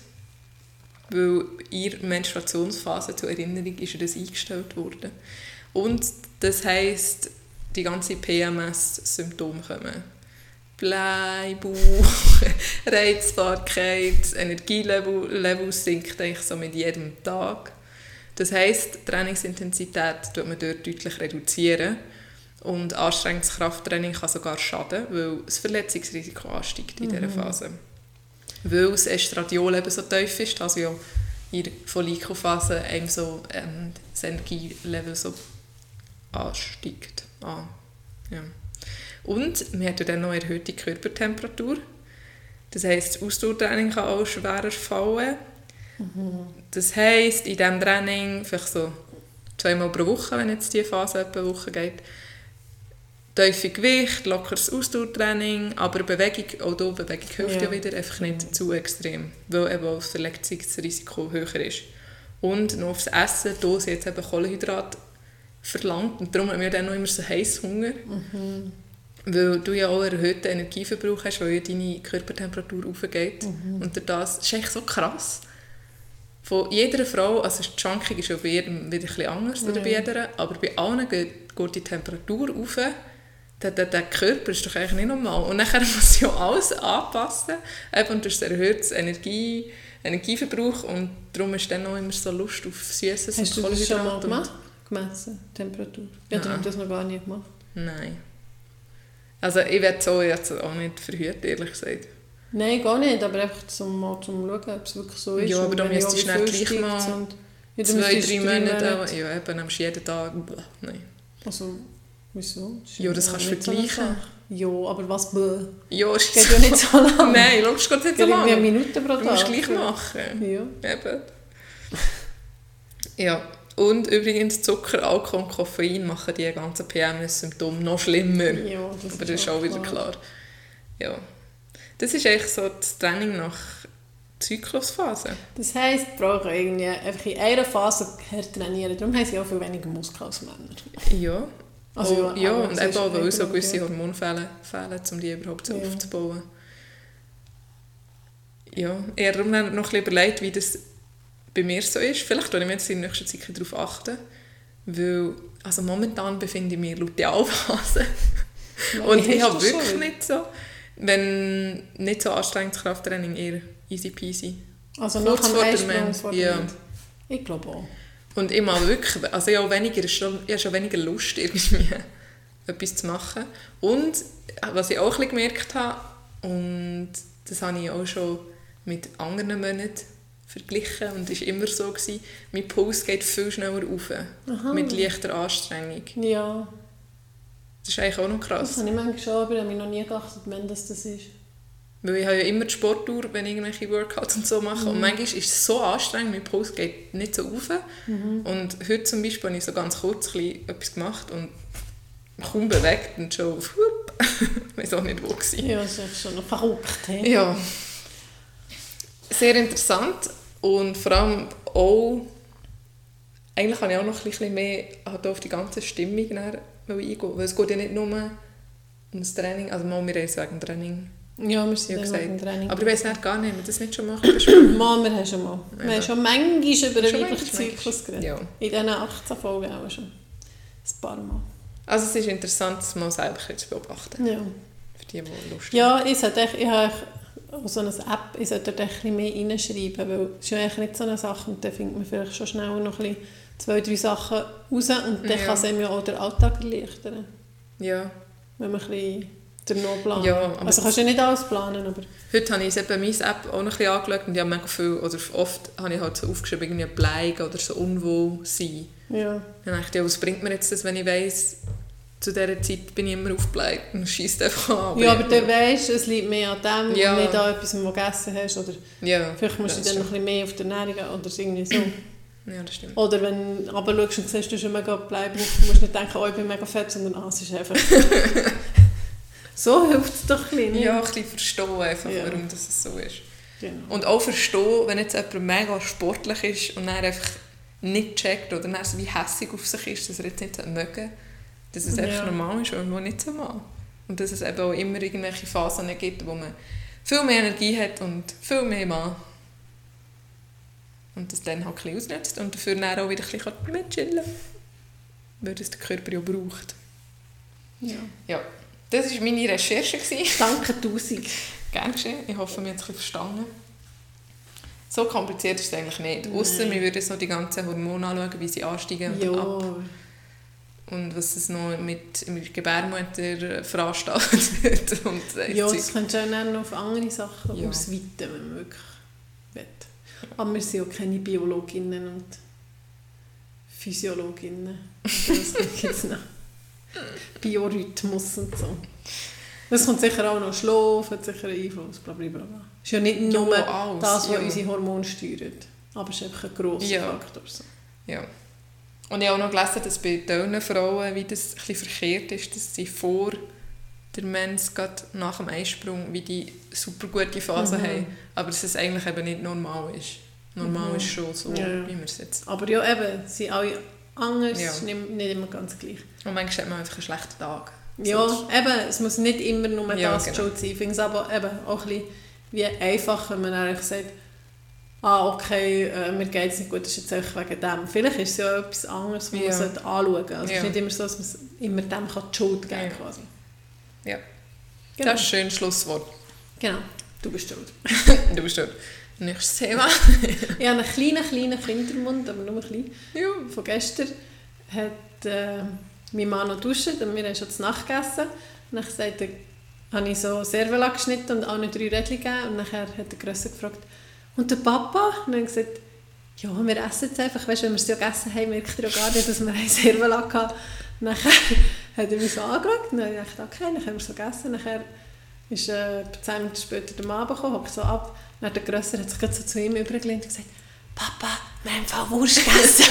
weil der Menstruationsphase zur Erinnerung ist das eingestellt worden. Und das heisst, die ganzen PMS-Symptome kommen. Bleibuch, Reizbarkeit, das Energielevel Level sinkt eigentlich so mit jedem Tag. Das heisst, die Trainingsintensität tut man dort deutlich reduzieren. Und anstrengendes Krafttraining kann sogar schaden, weil das Verletzungsrisiko ansteigt in dieser Phase. Weil das Estradiol eben so tief ist, also ja in der Follikelphase einem so ähm, das Energielevel so ansteigt. Ah, ja. Und hat ja dann noch erhöhte Körpertemperatur. Das heisst, das Ausdauertraining kann auch schwerer fallen. Das heisst, in diesem Training, vielleicht so zweimal pro Woche, wenn jetzt diese Phase etwa eine Woche geht, tiefe Gewicht, lockeres Ausdauertraining, aber Bewegung, auch hier Bewegung hilft ja, Ja. wieder, einfach nicht zu extrem, weil eben auch das Verletzungsrisiko höher ist. Und noch aufs Essen, hier sind jetzt eben Kohlenhydrate verlangt und darum haben wir dann noch immer so Heißhunger, weil du ja auch einen erhöhten Energieverbrauch hast, weil ja deine Körpertemperatur aufgeht und durch das ist echt so krass. Von jeder Frau, also die Junkie ist ja bei jedem wieder ein bisschen anders oder bei Ja. jeder, aber bei allen geht, geht die Temperatur auf. Der, der, der Körper ist doch eigentlich nicht normal. Und dann muss ja alles anpassen. Eben, und durch das erhöhtes Energie, Energieverbrauch und darum ist dann auch immer so Lust auf Süßes Hast du das schon mal und- gemacht? Gemessen, Temperatur? Ja, hast das noch gar nicht gemacht. Nein. Also ich werde so jetzt auch nicht verhüten, ehrlich gesagt. Nein, gar nicht, aber einfach zum, mal zum Schauen, ob es wirklich so ist. Ja, aber und da wenn ja, müsstest du schnell gleich mal und- Ja, dann Zwei, drei Monate, auch- ja eben, nimmst du jeden Tag, bäh, nein. Also, wieso? ist Ja, das kannst du vergleichen. Ja, aber was bäh? Ja, ist Geht ja nicht so lange. Nein, logisch geht nicht so lange. Minute pro Tag. Du musst gleich machen. Ja. Eben. Ja, und übrigens Zucker, Alkohol und Koffein machen die ganzen PMS-Symptome noch schlimmer. Ja, das Aber das ist auch wieder klar. Ja. Das ist eigentlich so das Training nach Zyklusphase. Das heisst, die können irgendwie einfach in einer Phase trainieren. Darum haben sie auch viel weniger Muskeln als Männer. Ja. Also, oh, ja, und eben auch, weil so gewisse. Hormone fehlen, um die überhaupt so Ja. aufzubauen. Ja, ich habe noch ein bisschen überlegt, wie das bei mir so ist. Vielleicht werde ich jetzt in nächster Zeit darauf achten, weil also momentan befinde ich mich in Lutealphase. Und Wie ich habe wirklich schon? nicht so, wenn nicht so anstrengendes Krafttraining, eher easy peasy. Also Kurz nach dem der Eisprung ja. der. Ich glaube auch. Und ich mal wirklich, also ich habe weniger, schon, ich habe schon weniger Lust, irgendwie etwas zu machen. Und was ich auch ein bisschen gemerkt habe, und das habe ich auch schon mit anderen Monaten verglichen und war immer so, gewesen, mein Puls geht viel schneller Aha. mit leichter Anstrengung. Ja, Das ist eigentlich auch noch das krass. habe ich manchmal schon, aber ich habe noch nie geachtet, wenn das das ist. Weil ich habe ja immer die Sporttour, wenn ich irgendwelche Workouts und so mache. Und manchmal ist es so anstrengend, mein Puls geht nicht so rauf. Und heute zum Beispiel habe ich so ganz kurz etwas gemacht und kaum bewegt und schon auf Hup. ich weiß auch nicht, wo gewesen. Ja, das ist schon noch verrückt. He? Ja. Sehr interessant und vor allem auch, eigentlich kann ich auch noch ein bisschen mehr halt auf die ganze Stimmung eingehen, weil es geht ja nicht nur um das Training, also mal, wir es wegen Training Ja, wir ja, sind noch im Training. Aber ich weiß nicht gar nicht, haben wir das nicht schon mal besprochen? Mal, wir haben schon mal. Wir Ja. haben schon manchmal über den weiblichen Zyklus geredet. Ja. In diesen 18 Folgen auch schon. Ein paar Mal. Also es ist interessant, das mal selber zu beobachten, Ja. für die, die Lust haben. Ja, ich sollte ich habe auch so eine App, ich sollte echt ein bisschen mehr reinschreiben, weil es ist ja eigentlich nicht so eine Sache und dann findet man vielleicht schon schnell noch ein bisschen zwei, drei Sachen raus und dann Ja. kann es einem ja auch den Alltag erleichtern, Ja, wenn man ein bisschen Der No-Plan. Ja, also kannst du nicht alles planen, aber... Heute habe ich eben meine App auch noch ein bisschen angeschaut und ich habe mega viel, oder oft habe ich halt so aufgeschrieben, irgendwie bleiben oder so unwohl sein. Ja. Dann dachte ich, ja, was bringt mir jetzt das, wenn ich weiss, zu dieser Zeit bin ich immer aufgebleibt und schießt einfach an. ja, aber du weißt, es liegt mehr an dem Ja. und nicht an etwas, was du gegessen hast. Oder Ja, vielleicht musst du dann noch ein bisschen mehr auf die Ernährung gehen oder irgendwie so. Ja, das stimmt. Oder wenn du aber schaust und siehst, du hast einen mega Bleib drauf, musst du nicht denken, oh, ich bin mega fett, sondern ah, es ist einfach... so hilft es doch ein bisschen. Ja, ein bisschen verstehen einfach, Ja. warum das so ist. Genau. Und auch verstehen, wenn jetzt jemand mega sportlich ist und dann einfach nicht checkt oder dann so wie hässig auf sich ist, dass er jetzt nicht mögen dass es einfach Ja. normal ist man nicht so mal. Und dass es eben auch immer irgendwelche Phasen gibt, wo man viel mehr Energie hat und viel mehr mal. Und das dann halt ein bisschen ausnutzt und dafür dann auch wieder ein bisschen mehr chillen kann. Weil das der Körper ja braucht. Ja. Ja, das war meine Recherche. Danke tausend. Gerne geschehen. Ich hoffe, wir haben es ein bisschen verstanden. So kompliziert ist es eigentlich nicht. Ausser wir würden noch die ganzen Hormone anschauen, wie sie ansteigen und ab. Ja. Und was es noch mit, mit Gebärmutter veranstaltet. und äh, Ja, das könntest du auch noch auf andere Sachen Ja. ausweiten, wenn man wirklich will. Aber wir sind ja keine Biologinnen und Physiologinnen. Und Das gibt noch. Biorhythmus und so. Das kommt sicher auch noch Schlaf, hat sicher einen Einfluss, bla bla bla. Es ist ja nicht Ja, nur alles, das, was ja. unsere Hormone steuert. Aber es ist einfach ein grosser Ja. Faktor. So. Ja. Und ich habe auch noch gelesen, dass bei diesen Frauen wie das ein verkehrt ist, dass sie vor der Mens, gerade nach dem Eisprung, wie die super gute Phase Mhm. haben. Aber dass es eigentlich eben nicht normal ist. Normal Mhm. ist schon so, Ja, wie wir es jetzt Aber ja, eben, sie sind alle anders, Ja. nicht, nicht immer ganz gleich. Und manchmal hat man einfach einen schlechten Tag. Ja, So, eben, es muss nicht immer nur Ja, das genau. Schuld sein. Ich finde es aber eben auch ein bisschen wie einfach, wenn man eigentlich sagt, ah, okay, äh, mir geht es nicht gut, das ist jetzt einfach wegen dem. Vielleicht ist es ja etwas anderes, was Ja. man sollte anschauen sollte. Also es Ja. ist nicht immer so, dass man immer dem kann die Schuld geben kann. Quasi. Ja. Genau. Das ist ein schönes Schlusswort. genau, du bist schuld. Du bist dort. Nächstes Thema. Ich habe einen kleinen, kleinen Kindermund, aber nur ein klein. Ja. Von gestern hat äh, mein Mann noch duscht und wir haben schon zu Nacht gegessen. Und dann sagte, habe ich so Servela geschnitten und alle drei Rädchen gegeben. Und nachher hat der Grösser gefragt, und der Papa? Dann habe ich gesagt, ja, wir essen jetzt einfach. Weißt, wenn wir es ja gegessen haben, merkt ihr ja gar nicht, dass wir eine Servela hatten. Nachher hat er mich so angeschaut und dann habe ich gedacht, okay, dann haben wir so gegessen. Nachher ist äh, zehn Minuten später der Mann gekommen, hockt so ab. Und dann hat der Grösser hat sich so zu ihm übergelehnt und gesagt, Papa, wir haben Wurst gegessen.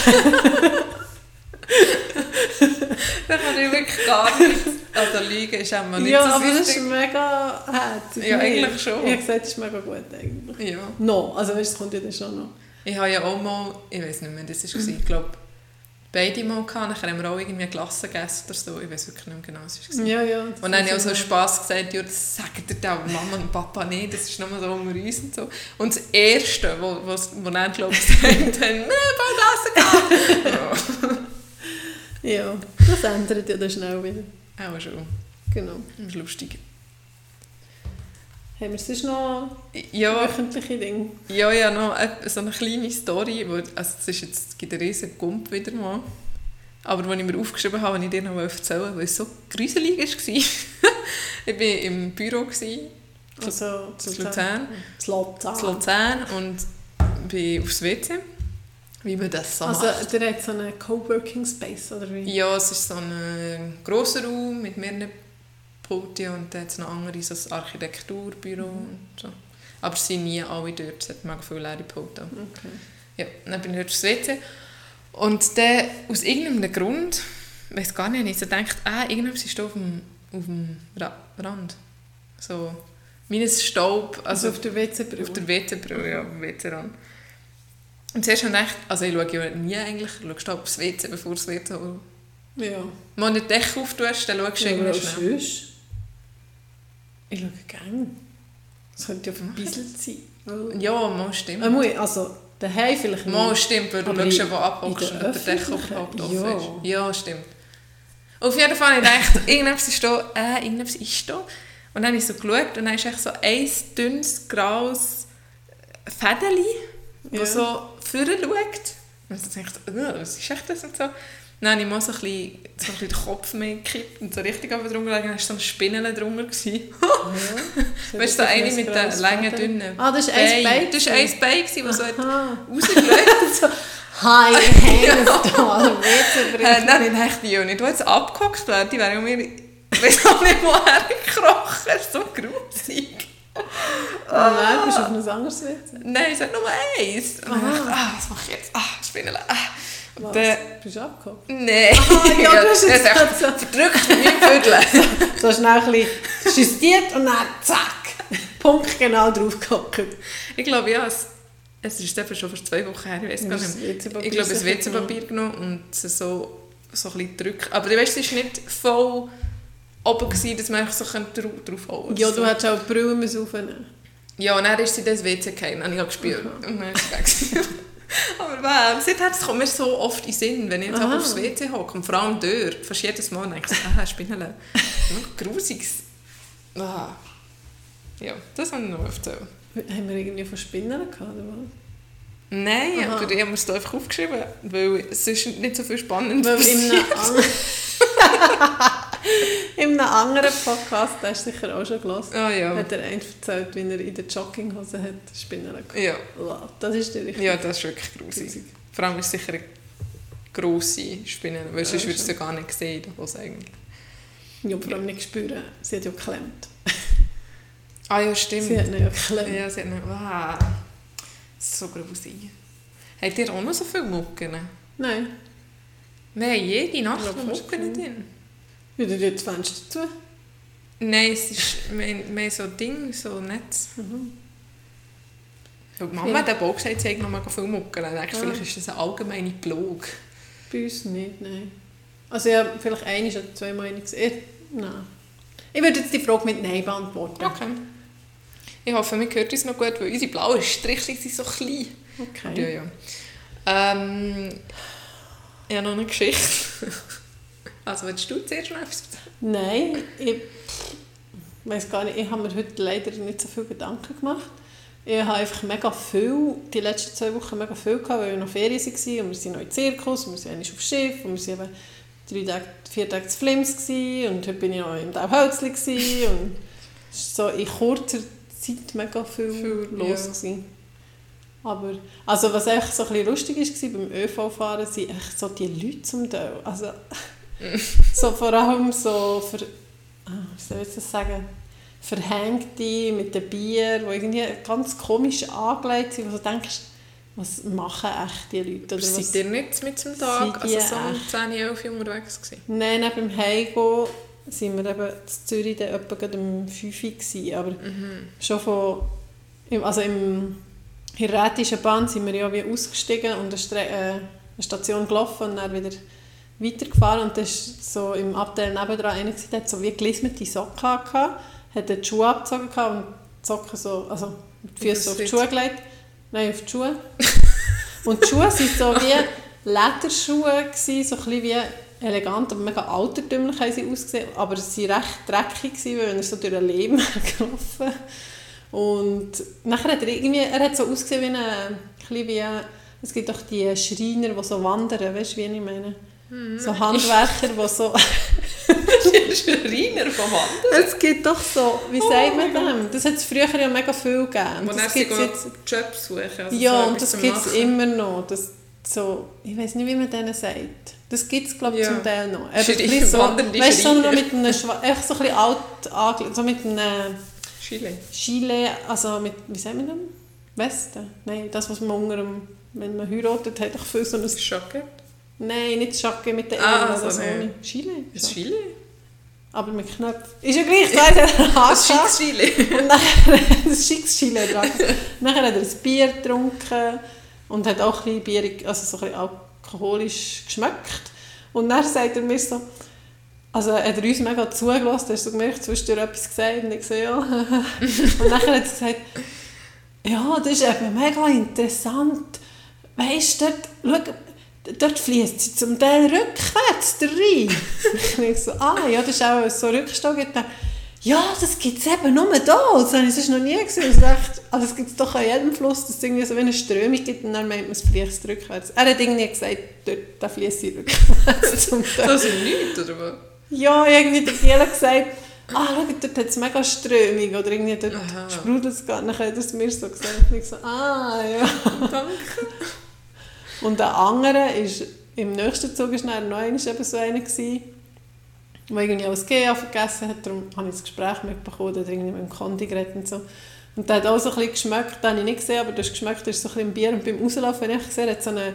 Das kann ich wirklich gar nicht. Also Lügen ist auch mal nicht ja, so aber das ist wichtig. mega herzig. Ja, eigentlich schon. Ich habe gesagt, das ist mega gut eigentlich. Ja. No, also weißt, du, es kommt ja dann schon noch. Ich habe ja auch mal, ich weiß nicht mehr, das war, ich glaube, beide mal gehabt, nachher haben wir auch irgendwie Glasse gegessen oder so, ich weiß wirklich nicht mehr genau, was es war. Ja, ja. das Und dann habe ich auch so Spass gesagt, ja, das ihr dann, aber Mama und Papa nicht, das ist nur so unter uns und so. Und das Erste, wo, wo, wo dann, glaube ich, gesagt haben, wir haben Glasse gehabt. Ja, das ändert ja dann schnell wieder. auch schon. Genau. Das ist lustig. Haben wir sonst noch Ja, wöchentliche Dinge? ja, ja, noch so eine kleine Story, wo, also es, ist jetzt, es gibt einen riesen Gump wieder mal, aber wo ich mir aufgeschrieben habe, wenn ich dir noch erzählen wollte, weil es so gruselig war. ich war im Büro gewesen, Also, in Luzern. Das Luzern. Luzern und bin aufs WC, wie man das so Also, macht. der hat so einen Coworking Space, oder wie? Ja, es ist so ein äh, grosser Raum mit mehreren Pulten und dann hat es noch andere, so ein Architekturbüro und so. Aber es sind nie alle dort, es hat mega viele leere Pulte. Okay. Ja, dann bin ich dort aufs WC und dann aus irgendeinem Grund, ich weiß gar nicht, ich so gedacht, ah, irgendwas ist auf dem, auf dem Ra Rand. So, meines Staub, Also, also auf der WC-Brille. auf der WC-Brille, ja, auf dem WC-Rand. Und zuerst habe ich gedacht, also ich schaue ja nie eigentlich, du schaust halt aufs WC, bevor das WC holt. Ja. Wenn du die Decke auftust, dann schaust du Ja, irgendwie schnell. sonst. Ich schaue gerne. Das könnte ja verbisselt sein. Weil- Ja, mal stimmt. Muss- Also, daheim vielleicht nicht. Mal stimmt, weil du Aber schaust ja, wo abhockst und der ob der Deckel öffentlichen- überhaupt offen ja. ist. Ja, stimmt. Auf jeden Fall habe ich gedacht, irgendetwas ist da, äh, irgendetwas ist da. Und dann habe ich so geschaut und dann ist echt so ein dünnes, graues Fädeli, Ja. das so vorne schaut. Und ich dachte, äh, was ist echt das und so. Dann habe ich mal so ein bisschen, so ein bisschen den Kopf mehr gekippt und so richtig auf drunter gelegen. Dann war so ein Spinnele drunter. Ja. Weißt du, so eine mit den langen, dünnen Ah, das ist ein Bein. Das war ein Bein, das so hat rausgelegt so, Hi, Hands da, Witze Äh, dann habe ich gedacht, die Juni, du jetzt abgehockt werden, die wären ja mir, ich weiß auch nicht, woher gekrochen. Das ist so grusig. Nein, bist du auf ein anderes? Nein, ich sage nur eins. Und dann Aha. dachte ich, ah, was mache ich jetzt? Ah, Spinnele. Ah. Was? Bist du nein. Ja, du hast jetzt das gerade echt so- verdrückt meinem Viertel. Du hast schnell ein bisschen justiert und dann zack, Punkt genau drauf gehockt. Ich glaube, ja, es, es ist eben schon vor zwei Wochen her, ich weiß gar nicht. Ich glaube, ein WC-Papier genommen und es so, so ein bisschen drücken. Aber du weißt, es war nicht voll oben, gewesen, dass man so drauf, hauen Ja, so. du hättest auch die Brille aufnehmen Ja, und dann ist sie das WC gefallen, habe ich gespürt. Und dann ist es weg. Aber wow, seither das kommt mir so oft in den Sinn, wenn ich jetzt Aha. aufs WC hocke und vor allem dort, fast jedes Mal denke ich, ah, Spinnele. Grusiges. Ah. Ja, das habe ich noch erzählt. Haben wir irgendwie von Spinnern gehabt, oder was? Nein, Aha. aber ich habe mir es einfach aufgeschrieben, weil es ist nicht so viel spannend Weil passiert. in einem anderen Podcast, hast du sicher auch schon gelesen, Ah ja. hat er eins erzählt, wie er in der Jogginghose hat Spinnen. Ja. Wow, Das ist der richtige. ja, das ist wirklich grusig. Vor allem ist es sicher eine grosse Spinne, weil sonst Ja, würdest du gar nicht sehen in der Hose eigentlich. Ja, vor allem nicht spüren. Sie hat ja geklemmt. Ah ja, stimmt. Sie hat ihn ja geklemmt. Ja, sie hat nicht... Wow. So grusig. Habt ihr auch noch so viele Mucken? Nein. Haben jede Nacht fast Mucken drin. Wieder dort das Fenster zu. Nein, es ist... Haben so Ding, so Netz. Mhm. Ja, die Mama Ja. hat eben auch gesagt, sie hat noch viele Mucken. Ich denke, Ah. vielleicht ist das eine allgemeine Plage. Bei uns nicht, nein. Also ja, vielleicht ein oder zweimal eine gesehen. Nein. Ich würde jetzt die Frage mit Nein beantworten. Okay. Ich hoffe, man hört uns noch gut, weil unsere blauen Striche sind so klein. Okay. Ja, ja. Ähm, ich habe noch eine Geschichte. Also, willst du zuerst noch etwas? Nein, ich weiß gar nicht, ich habe mir heute leider nicht so viel Gedanken gemacht. Ich habe einfach mega viel, die letzten zwei Wochen mega viel gehabt, weil wir noch Ferien waren und wir sind noch im Zirkus und wir sind auf Schiff und wir sind eben drei Tage, vier Tage zu Flims und heute bin ich noch im Daubhölzli und es war so in kurzer Zeit mega viel, Viel, los. ja. Gewesen. Aber, also was echt so ein bisschen lustig war beim ÖV-Fahren, sind echt so die Leute zum Teil, also so vor allem so für, ah, wie soll ich das sagen, Verhängte mit dem Bier, die irgendwie ganz komisch angelegt sind, wo du denkst, was machen echt die Leute? Oder was, Seid ihr nicht mit zum Tag, also so um echt? 10, 11 Uhr unterwegs gewesen? Nein, nein, beim Heimgehen sind wir eben in Zürich dann etwa gerade um 5 Uhr gewesen, aber schon von, also im in der Rätischen Bahn sind wir ja wie ausgestiegen und eine, Stre äh, eine Station gelaufen und dann wieder weitergefahren und da ist so im Abteil nebendran einer der hat so wie gelismete Socken gehabt, hat die Schuhe abgezogen gehabt und die Socken so, also die Füße auf die Schuhe gelegt, nein, auf die Schuhe. und die Schuhe waren so wie Lederschuhe, gewesen, so ein bisschen wie elegant, aber mega altertümlich haben sie ausgesehen, aber sie waren recht dreckig, gewesen, weil er so durch den Lehm gelaufen und nachher hat er irgendwie, er hat so ausgesehen wie ein, ein bisschen wie, es gibt doch die Schreiner, die so wandern, weißt du, wie ich meine? So Handwerker, die so... Schreiner vom Wandern. Es gibt doch so, wie Oh sagt man dem? Das hat es früher ja mega viel gegeben. Wo Das gibt's jetzt, Jobs suchen. Also ja, so und das gibt es immer noch. Das, so, ich weiß nicht, wie man denen sagt. Das gibt es, glaube ich, Ja. zum Teil noch. Aber Schreiner- so, weißt du, so mit einem, echt so ein bisschen alt angelegt, so mit einem Chile. Chile, also mit, wie sagt man das? Westen? Nein, das, was man unter dem, wenn man heiratet, hat doch viel so ein, Schocke. Nein, nicht Schacke mit der Ah, Ehren also oder so. nicht. Chile? Ist Ja. Chile? Aber mit Knöpfen. Ist ja gleich, da hat er einen Das er ein schickes Chile dran. Nachher hat er ein Bier getrunken und hat auch ein bisschen Bier, also so ein bisschen alkoholisch geschmeckt. Und dann sagt er mir so, also hat er uns mega zugelassen, hast du gemerkt, zwischendurch etwas gesagt und ich so, ja. und nachher hat er gesagt, ja, das ist eben mega interessant. Weißt du, dort, schau, dort fließt sie zum Teil rückwärts, und ich so, ah, ja, das ist auch so Rückstau. ja, das gibt es eben nur da. Das habe ich sonst noch nie gesehen. Ich dachte, also es gibt es doch an jedem Fluss, dass es irgendwie so wie eine Strömung gibt und dann meint man, es fließt rückwärts. Er hat irgendwie gesagt, dort da fließt es rückwärts. Das ist nichts, oder was? ja, irgendwie der hat gesagt, ah, schau, dort hat es mega Strömung oder irgendwie dort sprudelt es gar nicht. Dann hat er es mir so gesagt. Und ich so, ah, ja. Danke. Und der andere ist, im nächsten Zug war noch eben so einer, gewesen, der irgendwie auch das GA vergessen hat. Darum habe ich das Gespräch mitbekommen, der hat irgendwie mit dem Kondi geredet und so. Und der hat auch so ein bisschen geschmeckt, den habe ich nicht gesehen, aber du hast geschmeckt, der ist so ein bisschen im Bier. Und beim Rauslaufen habe ich gesehen, hat so eine,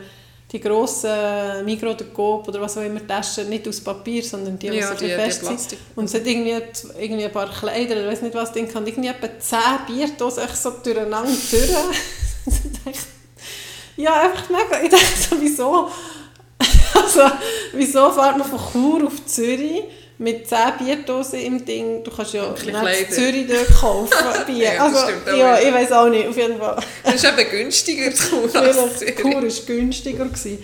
die grossen Migros oder Coop oder was auch immer Taschen, nicht aus Papier, sondern die, die Ja, so die, die fest sind. Plastik. Und es hat irgendwie, irgendwie ein paar Kleider, ich weiß nicht was, drin kann irgendwie etwa 10 Bierdosen so durcheinander durch. Ja, einfach mega. Ich dachte so, wieso? Also, wieso fährt man von Chur auf Zürich mit 10 Bierdosen im Ding? Du kannst ja in. Zürich dort kaufen, Bier. Ja, also, ja, ich weiß auch nicht, auf jeden Fall. Das ist eben günstiger zu Vielleicht. Chur war günstiger. Gewesen.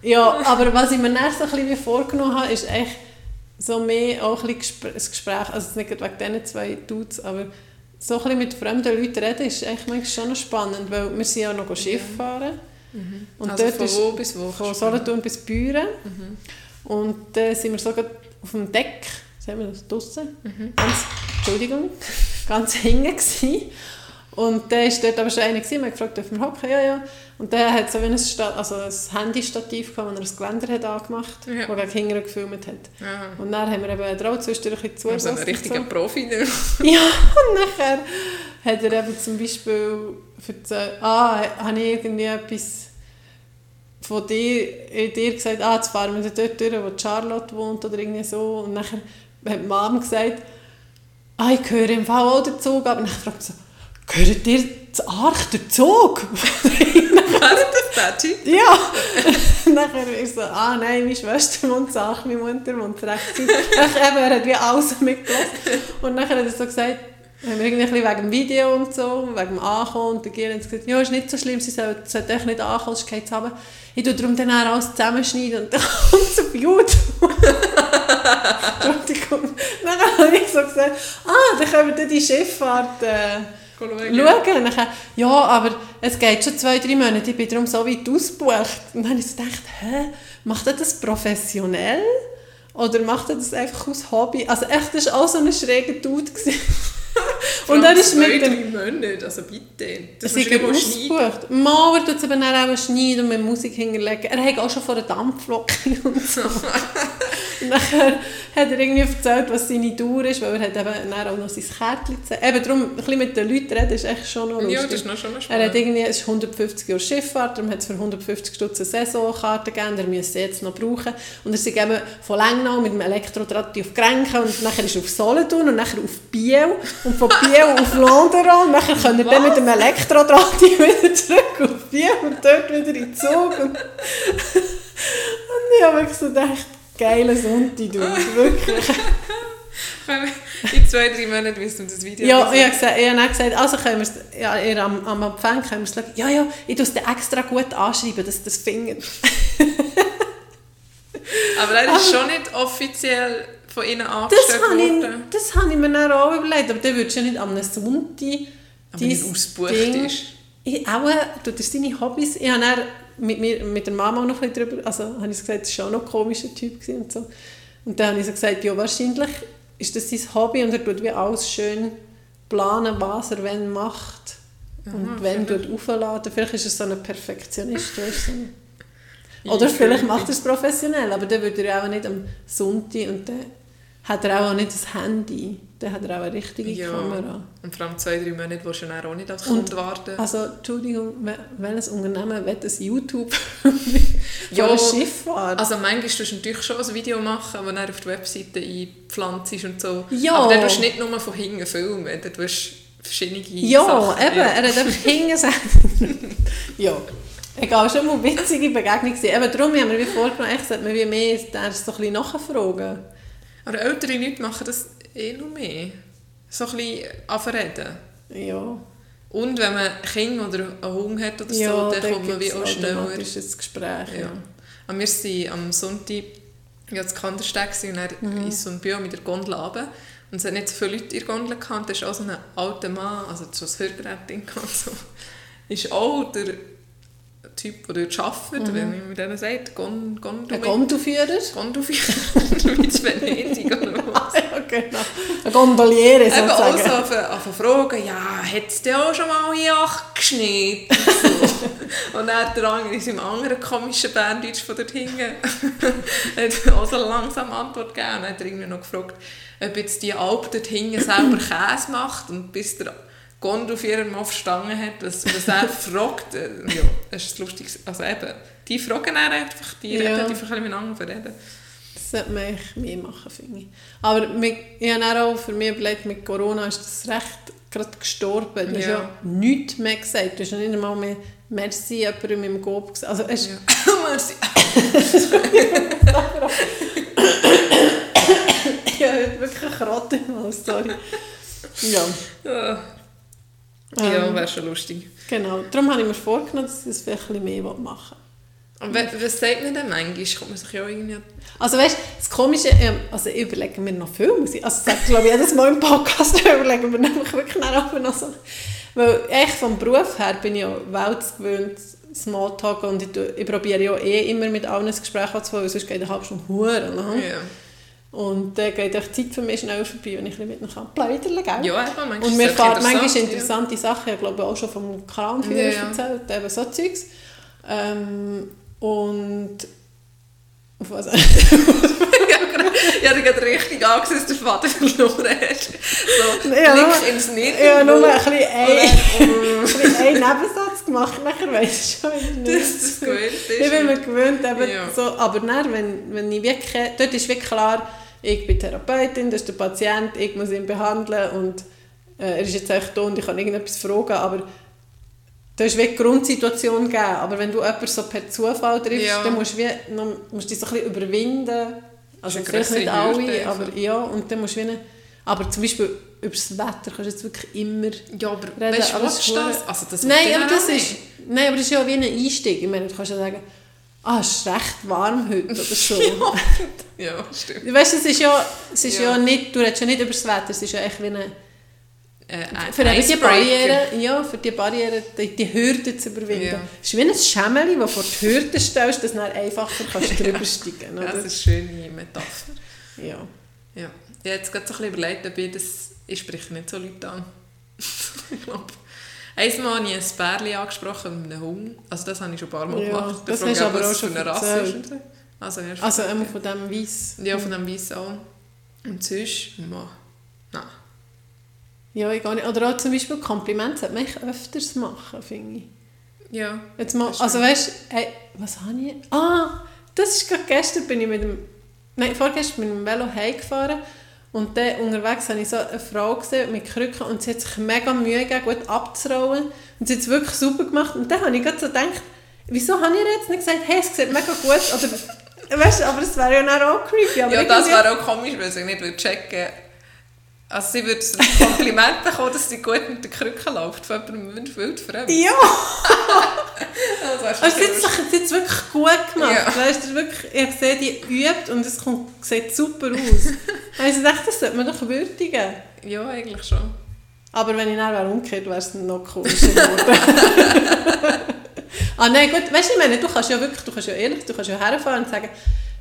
Ja, aber was ich mir dann so ein bisschen vorgenommen habe, ist echt so mehr auch ein bisschen Gespräch, also nicht wegen diesen zwei Dudes, aber so ein bisschen mit fremden Leuten reden ist echt manchmal schon spannend, weil wir sind ja noch Schiff fahren. Und also dort von wo bis wo? von Solothurn bis Büren. Mhm. Und dann sind wir sogar auf dem Deck, sehen wir das draussen, Mhm. ganz, Entschuldigung, ganz hinten gewesen. Und dann war dort aber schon einer, gewesen, wir haben gefragt, dürfen wir hocken? Ja, ja. Und der hat so wie ein, Sta also ein Handystativ gehabt, das er das Geländer hat angemacht hat, Ja. das gegen hinten gefilmt hat. Ja. Und dann haben wir eben Draht zwischendurch ein bisschen Also ein richtiger und Profi. ne? so. Ja, und nachher hat er eben zum Beispiel erzählt, ah, habe ich irgendwie etwas von dir, dir gesagt, ah, jetzt fahren wir dort durch, wo Charlotte wohnt oder irgendwie so. Und nachher hat die Mom gesagt, ah, ich gehöre im Fall auch den Zug, aber nachher fragt sie so, gehört dir zu Arch der Zug? Das ja. nachher ist so, ah nein, meine Schwester wohnt zu Arch, meine Mutter wohnt rechts. nachher eben, er hat wie alles mitgelassen. Und nachher hat er so gesagt, haben wir irgendwie ein bisschen wegen dem Video und so, wegen dem Ankommen und der Giel hat gesagt, ja, ist nicht so schlimm, sie sollte echt nicht ankommen, sonst geht's runter. Ich tue darum dann alles zusammenschneiden und dann kommt es auf YouTube. Entschuldigung. Dann habe ich so gesagt, ah, dann können wir dann die Schifffahrt äh, Schauen. schauen. Dann, ja, aber es geht schon zwei, drei Monate, ich bin darum so weit ausgebucht. Und dann habe ich so gedacht, hä, macht er das professionell? Oder macht er das einfach aus Hobby? Also echt, das war auch so ein schräger Dude. Und dann ist mit dem... drei Monate, also bitte. Das nicht schneiden. ausgebucht. Mal, er tut es eben auch schneiden und mit Musik hinterlegen. Er hat auch schon vor der Dampflocke und so. nachher hat er irgendwie erzählt, was seine Dauer ist, weil er hat eben dann auch noch sein Kärtchen gezeigt. Eben darum, ein bisschen mit den Leuten reden ist echt schon noch lustig. Ja, das ist noch schon noch Er hat spannend. irgendwie, es ist 150 Jahre Schifffahrt, darum hat es für 150 Stutz eine Saisonkarte gegeben, er müsste sie jetzt noch brauchen. Und er ist eben von Lengnau mit dem Elektrodraht auf Grenken und nachher ist er auf Solothurn und nachher auf Biel und von Biel auf Londeron und nachher können wir dann mit dem Elektrodraht wieder zurück auf Biel und dort wieder in den Zug. Und, und ich habe wirklich so gedacht, geiler Sonntag, du, wirklich. In zwei, drei Monaten wirst du das Video Ja, ich habe, gesagt, ich habe dann gesagt, also können wir es, ja, ihr am, am Empfang können wir es schauen. Ja, ja, ich tue es dir extra gut anschreiben, dass das finden. Aber er ist schon nicht offiziell von ihnen Das angestellt habe ich, das habe ich mir dann auch überlegt, aber dann würdest du ja nicht am Sonntag Aber dein ausgebucht Ding- ist. Ich auch, du hast deine Hobbys. Ich habe mit, mir, mit der Mama auch noch ein bisschen drüber, also habe ich gesagt, das war auch noch ein komischer Typ und so. Und dann habe ich so gesagt, ja wahrscheinlich ist das sein Hobby und er tut wie alles schön planen, was er wenn macht und Aha, wenn vielleicht. tut aufladen. Vielleicht ist er so ein Perfektionist, weißt du. Oder vielleicht macht er es professionell, aber dann würde er auch nicht am Sonntag und dann hat er auch nicht das Handy. Dann hat er auch eine richtige Ja. Kamera. Und vor allem zwei, drei Monate willst du dann auch nicht als Und- Kunde warten. Also, Entschuldigung, wel- welches Unternehmen will ein YouTube Ja, ja, Schifffahrt? Also manchmal tust du natürlich schon ein Video machen, das dann auf die Webseite einpflanzt ist und so. Ja. Aber dann tust du nicht nur von hinten filmen, dann tust du verschiedene ja, Sachen. eben, er hat einfach hingesagt. ja. Egal, schon mal witzige Begegnung. Eben darum haben wir wie vorgenommen, echt, sollte man wie mehr so ein bisschen nachfragen. Aber ältere Leute machen das eh noch mehr. So ein bisschen anverreden. Ja. Und wenn man Kinder oder einen Hund hat oder ja, so, dann kommt man wie auch schneller. automatisch ein Gespräch. Ja. Ja. Und wir waren am Sonntag ja, zu Kandersteg und dann Mhm. ist so ein Bio mit der Gondel runter. Und es hat nicht so viele Leute in der Gondel gehabt. Da ist auch so ein alter Mann, also so ein Hörgerätding und so, ist auch der Typ, der dort arbeitet, Mhm. wenn man mit denen sagt, Gon, Gondu, Ein Gondelführer. Gonduführer, wie in Venedig oder was. ja, genau. Ein Gondoliere Eben auch sozusagen. so fragen, ja, hat es denn auch schon mal hier angeschnitten? So. und dann hat der andere in seinem anderen komischen Berndeutsch von dort hinten hat auch so langsam Antwort gegeben. Und dann hat er irgendwie noch gefragt, ob jetzt die Alp dort hinten selber Käse macht. Und bis der Gondelführer mal verstanden hat, was, was er fragt, äh, ja, das ist lustig. Also eben, die fragen dann einfach, die Ja. reden, die einfach ein bisschen miteinander reden. Das sollte man eigentlich mehr machen, finde ich. Aber mit, ich habe auch für mich überlegt, mit Corona ist das recht gerade gestorben. Du hast Ja. ja nichts mehr gesagt. Du hast ja nicht einmal mehr «Merci» jemandem im Gob gesagt. Also, es, Ja. Merci. ich habe wirklich im Hals, sorry. Ja, Ja, ja Ähm. wäre schon lustig. genau. Darum habe ich mir vorgenommen, dass ich das vielleicht ein bisschen mehr machen will. Und wa- was sagt man denn manchmal? Kommt man sich ja irgendwie... Also weißt du, das Komische, ähm, also ich überlege mir noch viel Musik. Also das glaube ich jedes Mal im Podcast, überlegen wir nämlich wirklich nachher noch so. Weil echt vom Beruf her bin ich ja weltgewöhnt, Smalltalk und ich, ich probiere ja eh immer mit allen ein Gespräch anzufangen, weil sonst geht eine halbe Stunde Huren lang. Ja. Und dann geht echt die Zeit für mich schneller vorbei, wenn ich mit ihnen plaudern kann. Ja, eben, manchmal Und mir echt manchmal interessant, interessante Sachen, ich glaube auch schon vom Kranführer Ja, ja. erzählt, eben so Zeugs. Ähm, und auf was Ja, der hat richtig Angst, dass der Vater verloren hat. So, Ja, Blick nur- ins Nirgendwo. Ja, nur ein bisschen ein, ein, Nebensatz gemacht, nachher weiss ich schon nicht. Das ist gewöhnt ist. Ich bin mir gewöhnt, eben Ja. so, aber dann, wenn, wenn ich wirklich, dort ist wirklich klar, ich bin Therapeutin, das ist der Patient, ich muss ihn behandeln und äh, er ist jetzt echt da und ich kann irgendetwas fragen, aber da ist wirklich die Grundsituation gegeben, aber wenn du jemanden so per Zufall triffst, Ja. dann musst du, wie, musst du dich so ein bisschen überwinden, also vielleicht nicht grössere Hürde alle, einfach. aber ja, und dann musst du wie, aber zum Beispiel über das Wetter kannst du jetzt wirklich immer Ja, aber reden, weißt du, aber das? Also, das Nein, aber das ist, nicht. nein, aber das ist ja wie ein Einstieg. Ich meine, du kannst ja sagen, ah, es ist recht warm heute oder so. Ja, stimmt. Du weißt, es ist ja, es ist ja. Ja. nicht, du redest ja nicht über das Wetter, es ist ja echt wie eine, Äh, für die. Barriere, ja, für die Barriere, die, die Hürde zu überwinden. Ja. Es ist wie ein Schemmeli, das vor die Hürde stellst, dass du dann einfacher kannst drüber steigen oder? das ist eine schöne Metapher. Ja. Ja. Ich habe jetzt gerade so ein bisschen überlegt, ob ich das... Ich spreche nicht so Leute an. ich glaube... Einmal habe ich ein Bärli angesprochen mit einem Hund. Also das habe ich schon ein paar Mal Ja, gemacht. das hast du frage ich, aber auch schon eine Rasse ist. Also, Also einmal von dem Weiss. Ja, von dem Weiss auch. Und sonst... Nein. Ja, ich gar nicht. Oder auch zum Beispiel Komplimente sollte man öfters machen, finde ich. Ja. Jetzt mal, also weißt du, hey, was habe ich? Ah, das ist gerade gestern bin ich mit dem, nein, vorgestern mit dem Velo heimgefahren und dann unterwegs habe ich so eine Frau gesehen mit Krücken und sie hat sich mega Mühe gegeben, gut abzurollen und sie hat es wirklich super gemacht und dann habe ich gerade so gedacht, wieso habe ich jetzt nicht gesagt, hey, es sieht mega gut, oder, weißt du, aber es wäre ja dann auch creepy, aber Ja, das wäre auch komisch, weil sie nicht würde checken Also sie würde ein Kompliment bekommen, dass sie gut mit den Krücken läuft, von jemandem wild fremd. ja, wäre also sie hat es sie hat es wirklich gut gemacht, Ja. weißt wirklich, ich sehe, die übt und es kommt, sieht super aus. Also ich dachte, das sollte man doch würdigen. Ja, eigentlich schon. Aber wenn ich wäre umgekehrt, wäre es noch komischer geworden. ah nein, gut, weißt du, ich meine, du kannst ja wirklich, du kannst ja ehrlich, du kannst ja herfahren und sagen,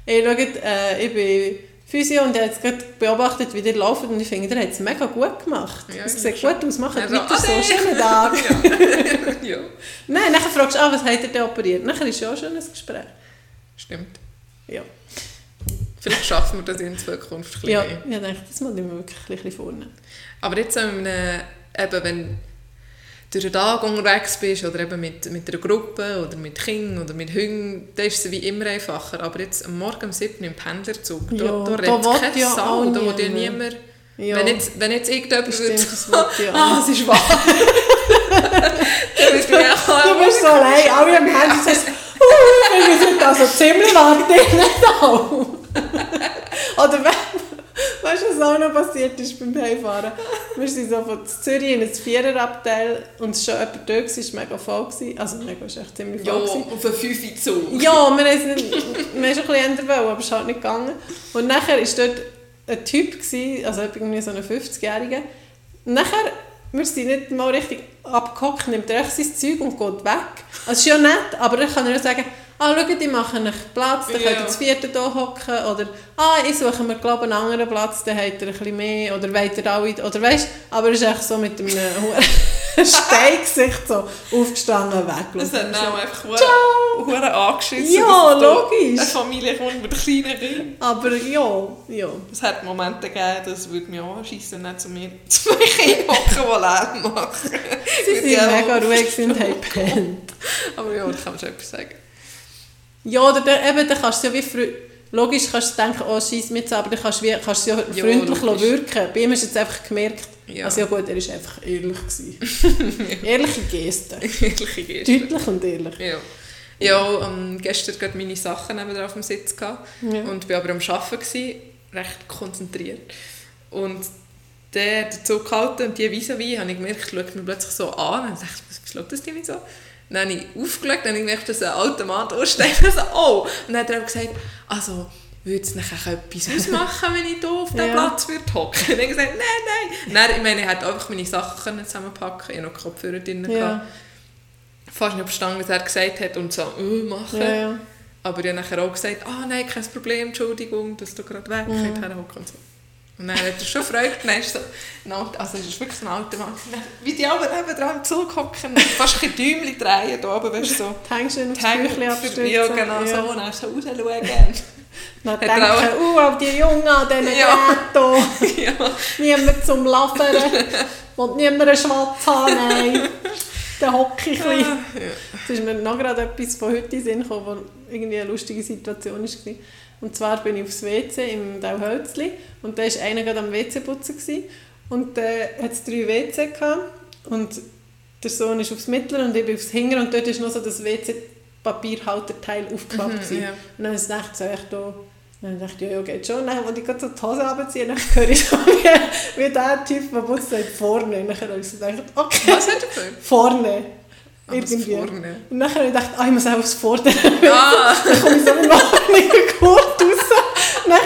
hey, schaut, äh, ich bin Physio und habe jetzt gerade beobachtet, wie ihr lauft und ich finde, ihr habt es mega gut gemacht. Ja, es sieht schon. gut aus, macht Ja, so, weiter so, ade. schönen Tag. ja, Nein, dann fragst du, ah, was habt ihr denn operiert? Nachher ist ja auch schon ein Gespräch. stimmt. Ja, Vielleicht schaffen wir das in Zukunft ein bisschen ja mehr. ich denke, das ich mir wirklich ein bisschen vornehmen. Aber jetzt, wenn, man, eben, wenn durch den Tag unterwegs bist oder eben mit, mit einer Gruppe oder mit Kindern oder mit Hunden, dann ist es wie immer einfacher. Aber jetzt am Morgen um 7 Uhr im Pendlerzug, da, Ja, da da redet will kein ja Sau, da will ja niemand. Ja, Wenn, jetzt, wenn jetzt irgendjemand würde will ja ah, es ist wahr. dann bist du ja Du bist so allein, alle am Handy sagst, uh, wir sind also ziemlich weit auf. Oder we- weißt du, was auch noch passiert ist beim Heimfahren? Wir sind so von Zürich in ein Viererabteil und es war schon jemand da, es war mega voll. Gewesen. Also mega, es war echt ziemlich Ja, voll. gewesen. auf einen 5 Zug. Ja, wir haben es nicht, wir haben schon ein bisschen wollen, aber es ist halt nicht gegangen. Und nachher ist dort ein Typ, gewesen, also irgendwie so ein 50-Jähriger. Nachher, wir sind nicht mal richtig abgehockt, nimmt er sein Zeug und geht weg. Also ist ja nett, aber dann kann ja sagen, ah, schaut, ich mache einen Platz, dann Ja. könnt ihr das vierte hier hocken. Oder, ah, ich suche mir, glaube einen anderen Platz, dann habt ihr ein bisschen mehr. Oder wollt ihr alle, oder weißt aber er ist echt so mit einem Steingesicht so aufgestanden weg. Das hat dann auch einfach Ciao! hure angeschissen. Ja, logisch. Eine Familie kommt mit kleinen Kindern. Aber ja, ja. Es hat Momente gegeben, das würde mich anschiessen, nicht zu mir zu mir Kindern hocken, die Lärm machen. Sie sind auch mega ruhig und haben gepennt. Aber ja, da kann man schon etwas sagen. Ja, oder dann, eben, dann kannst du ja wie Logisch kannst du denken, oh, scheiß mit, aber dann kannst du, wie, kannst du ja Ja, freundlich logisch. wirken. Bei ihm hast du jetzt einfach gemerkt, Ja. also ja gut, er war einfach ehrlich. Gewesen. Ehrliche Gesten. Ehrliche Geste. Deutlich und ehrlich. Ja. Ja, ähm, gestern gerade meine Sachen neben auf dem Sitz gehabt Ja. und war aber am Arbeiten, gewesen, recht konzentriert. Und der Zug gehalten und die vis-à-vis, habe ich gemerkt, schaut mir plötzlich so an und dachte, was schaut das mich so? Dann habe ich aufgeschaut, dann habe ich gemerkt, dass ein Automat aussteigt. Also, oh! Und dann hat er gesagt, also, würde es nachher etwas ausmachen, wenn ich hier auf diesem Ja. Platz würde hocken? Dann habe ich gesagt, nein, nein. Dann, ich meine, ich hätte einfach meine Sachen zusammenpacken können, ich hatte noch Kopfhörer drin. Ja. Fast nicht verstanden, was er gesagt hat und so, äh, machen. ja, ja. Aber ich habe nachher auch gesagt, ah nein, kein Problem, Entschuldigung, dass du gerade weg Mhm. herhocken und so. Und dann hat er schon Freude genommen, so, also es ist wirklich so ein alter Mann, wie die aber neben dran im Zug hocken, und fast ein Däumchen drehen, da oben, weißt du, so. Die Hängschön aufs Die. Ja, genau ja. so, und dann so rausschauen. Dann denken, uh, auf die Jungen an diesen Ja. Geräten. ja. Niemand zum Laffern. Und niemand einen Schwatz haben, nein. Dann hocke ich ein bisschen. Ja. Es ist mir noch gerade etwas von heute in den Sinn gekommen, wo irgendwie eine lustige Situation war. Und zwar bin ich aufs WC im Dauhölzli und da war einer gerade am WC putzen gewesen. und da hat es drei WC gehabt und der Sohn ist aufs Mittlere und ich bin aufs Hinger und dort ist noch so das WC-Papierhalterteil aufgeklappt. Mhm, gewesen. ja. Und dann ich gedacht, so echt da dann dachte ich, ja, ja, geht schon. Dann wollte ich gerade so die Hose runterziehen, dann höre ich so wie, wie der Typ, der putzt, sagt, vorne. Und dann habe ich so gedacht, okay, Was hat er für? vorne. Ah, Irgendwie. vorne. Und dann habe ich gedacht, ah, ich muss auch aufs Vordere. Ah, dann komme ich so mit raus. Dann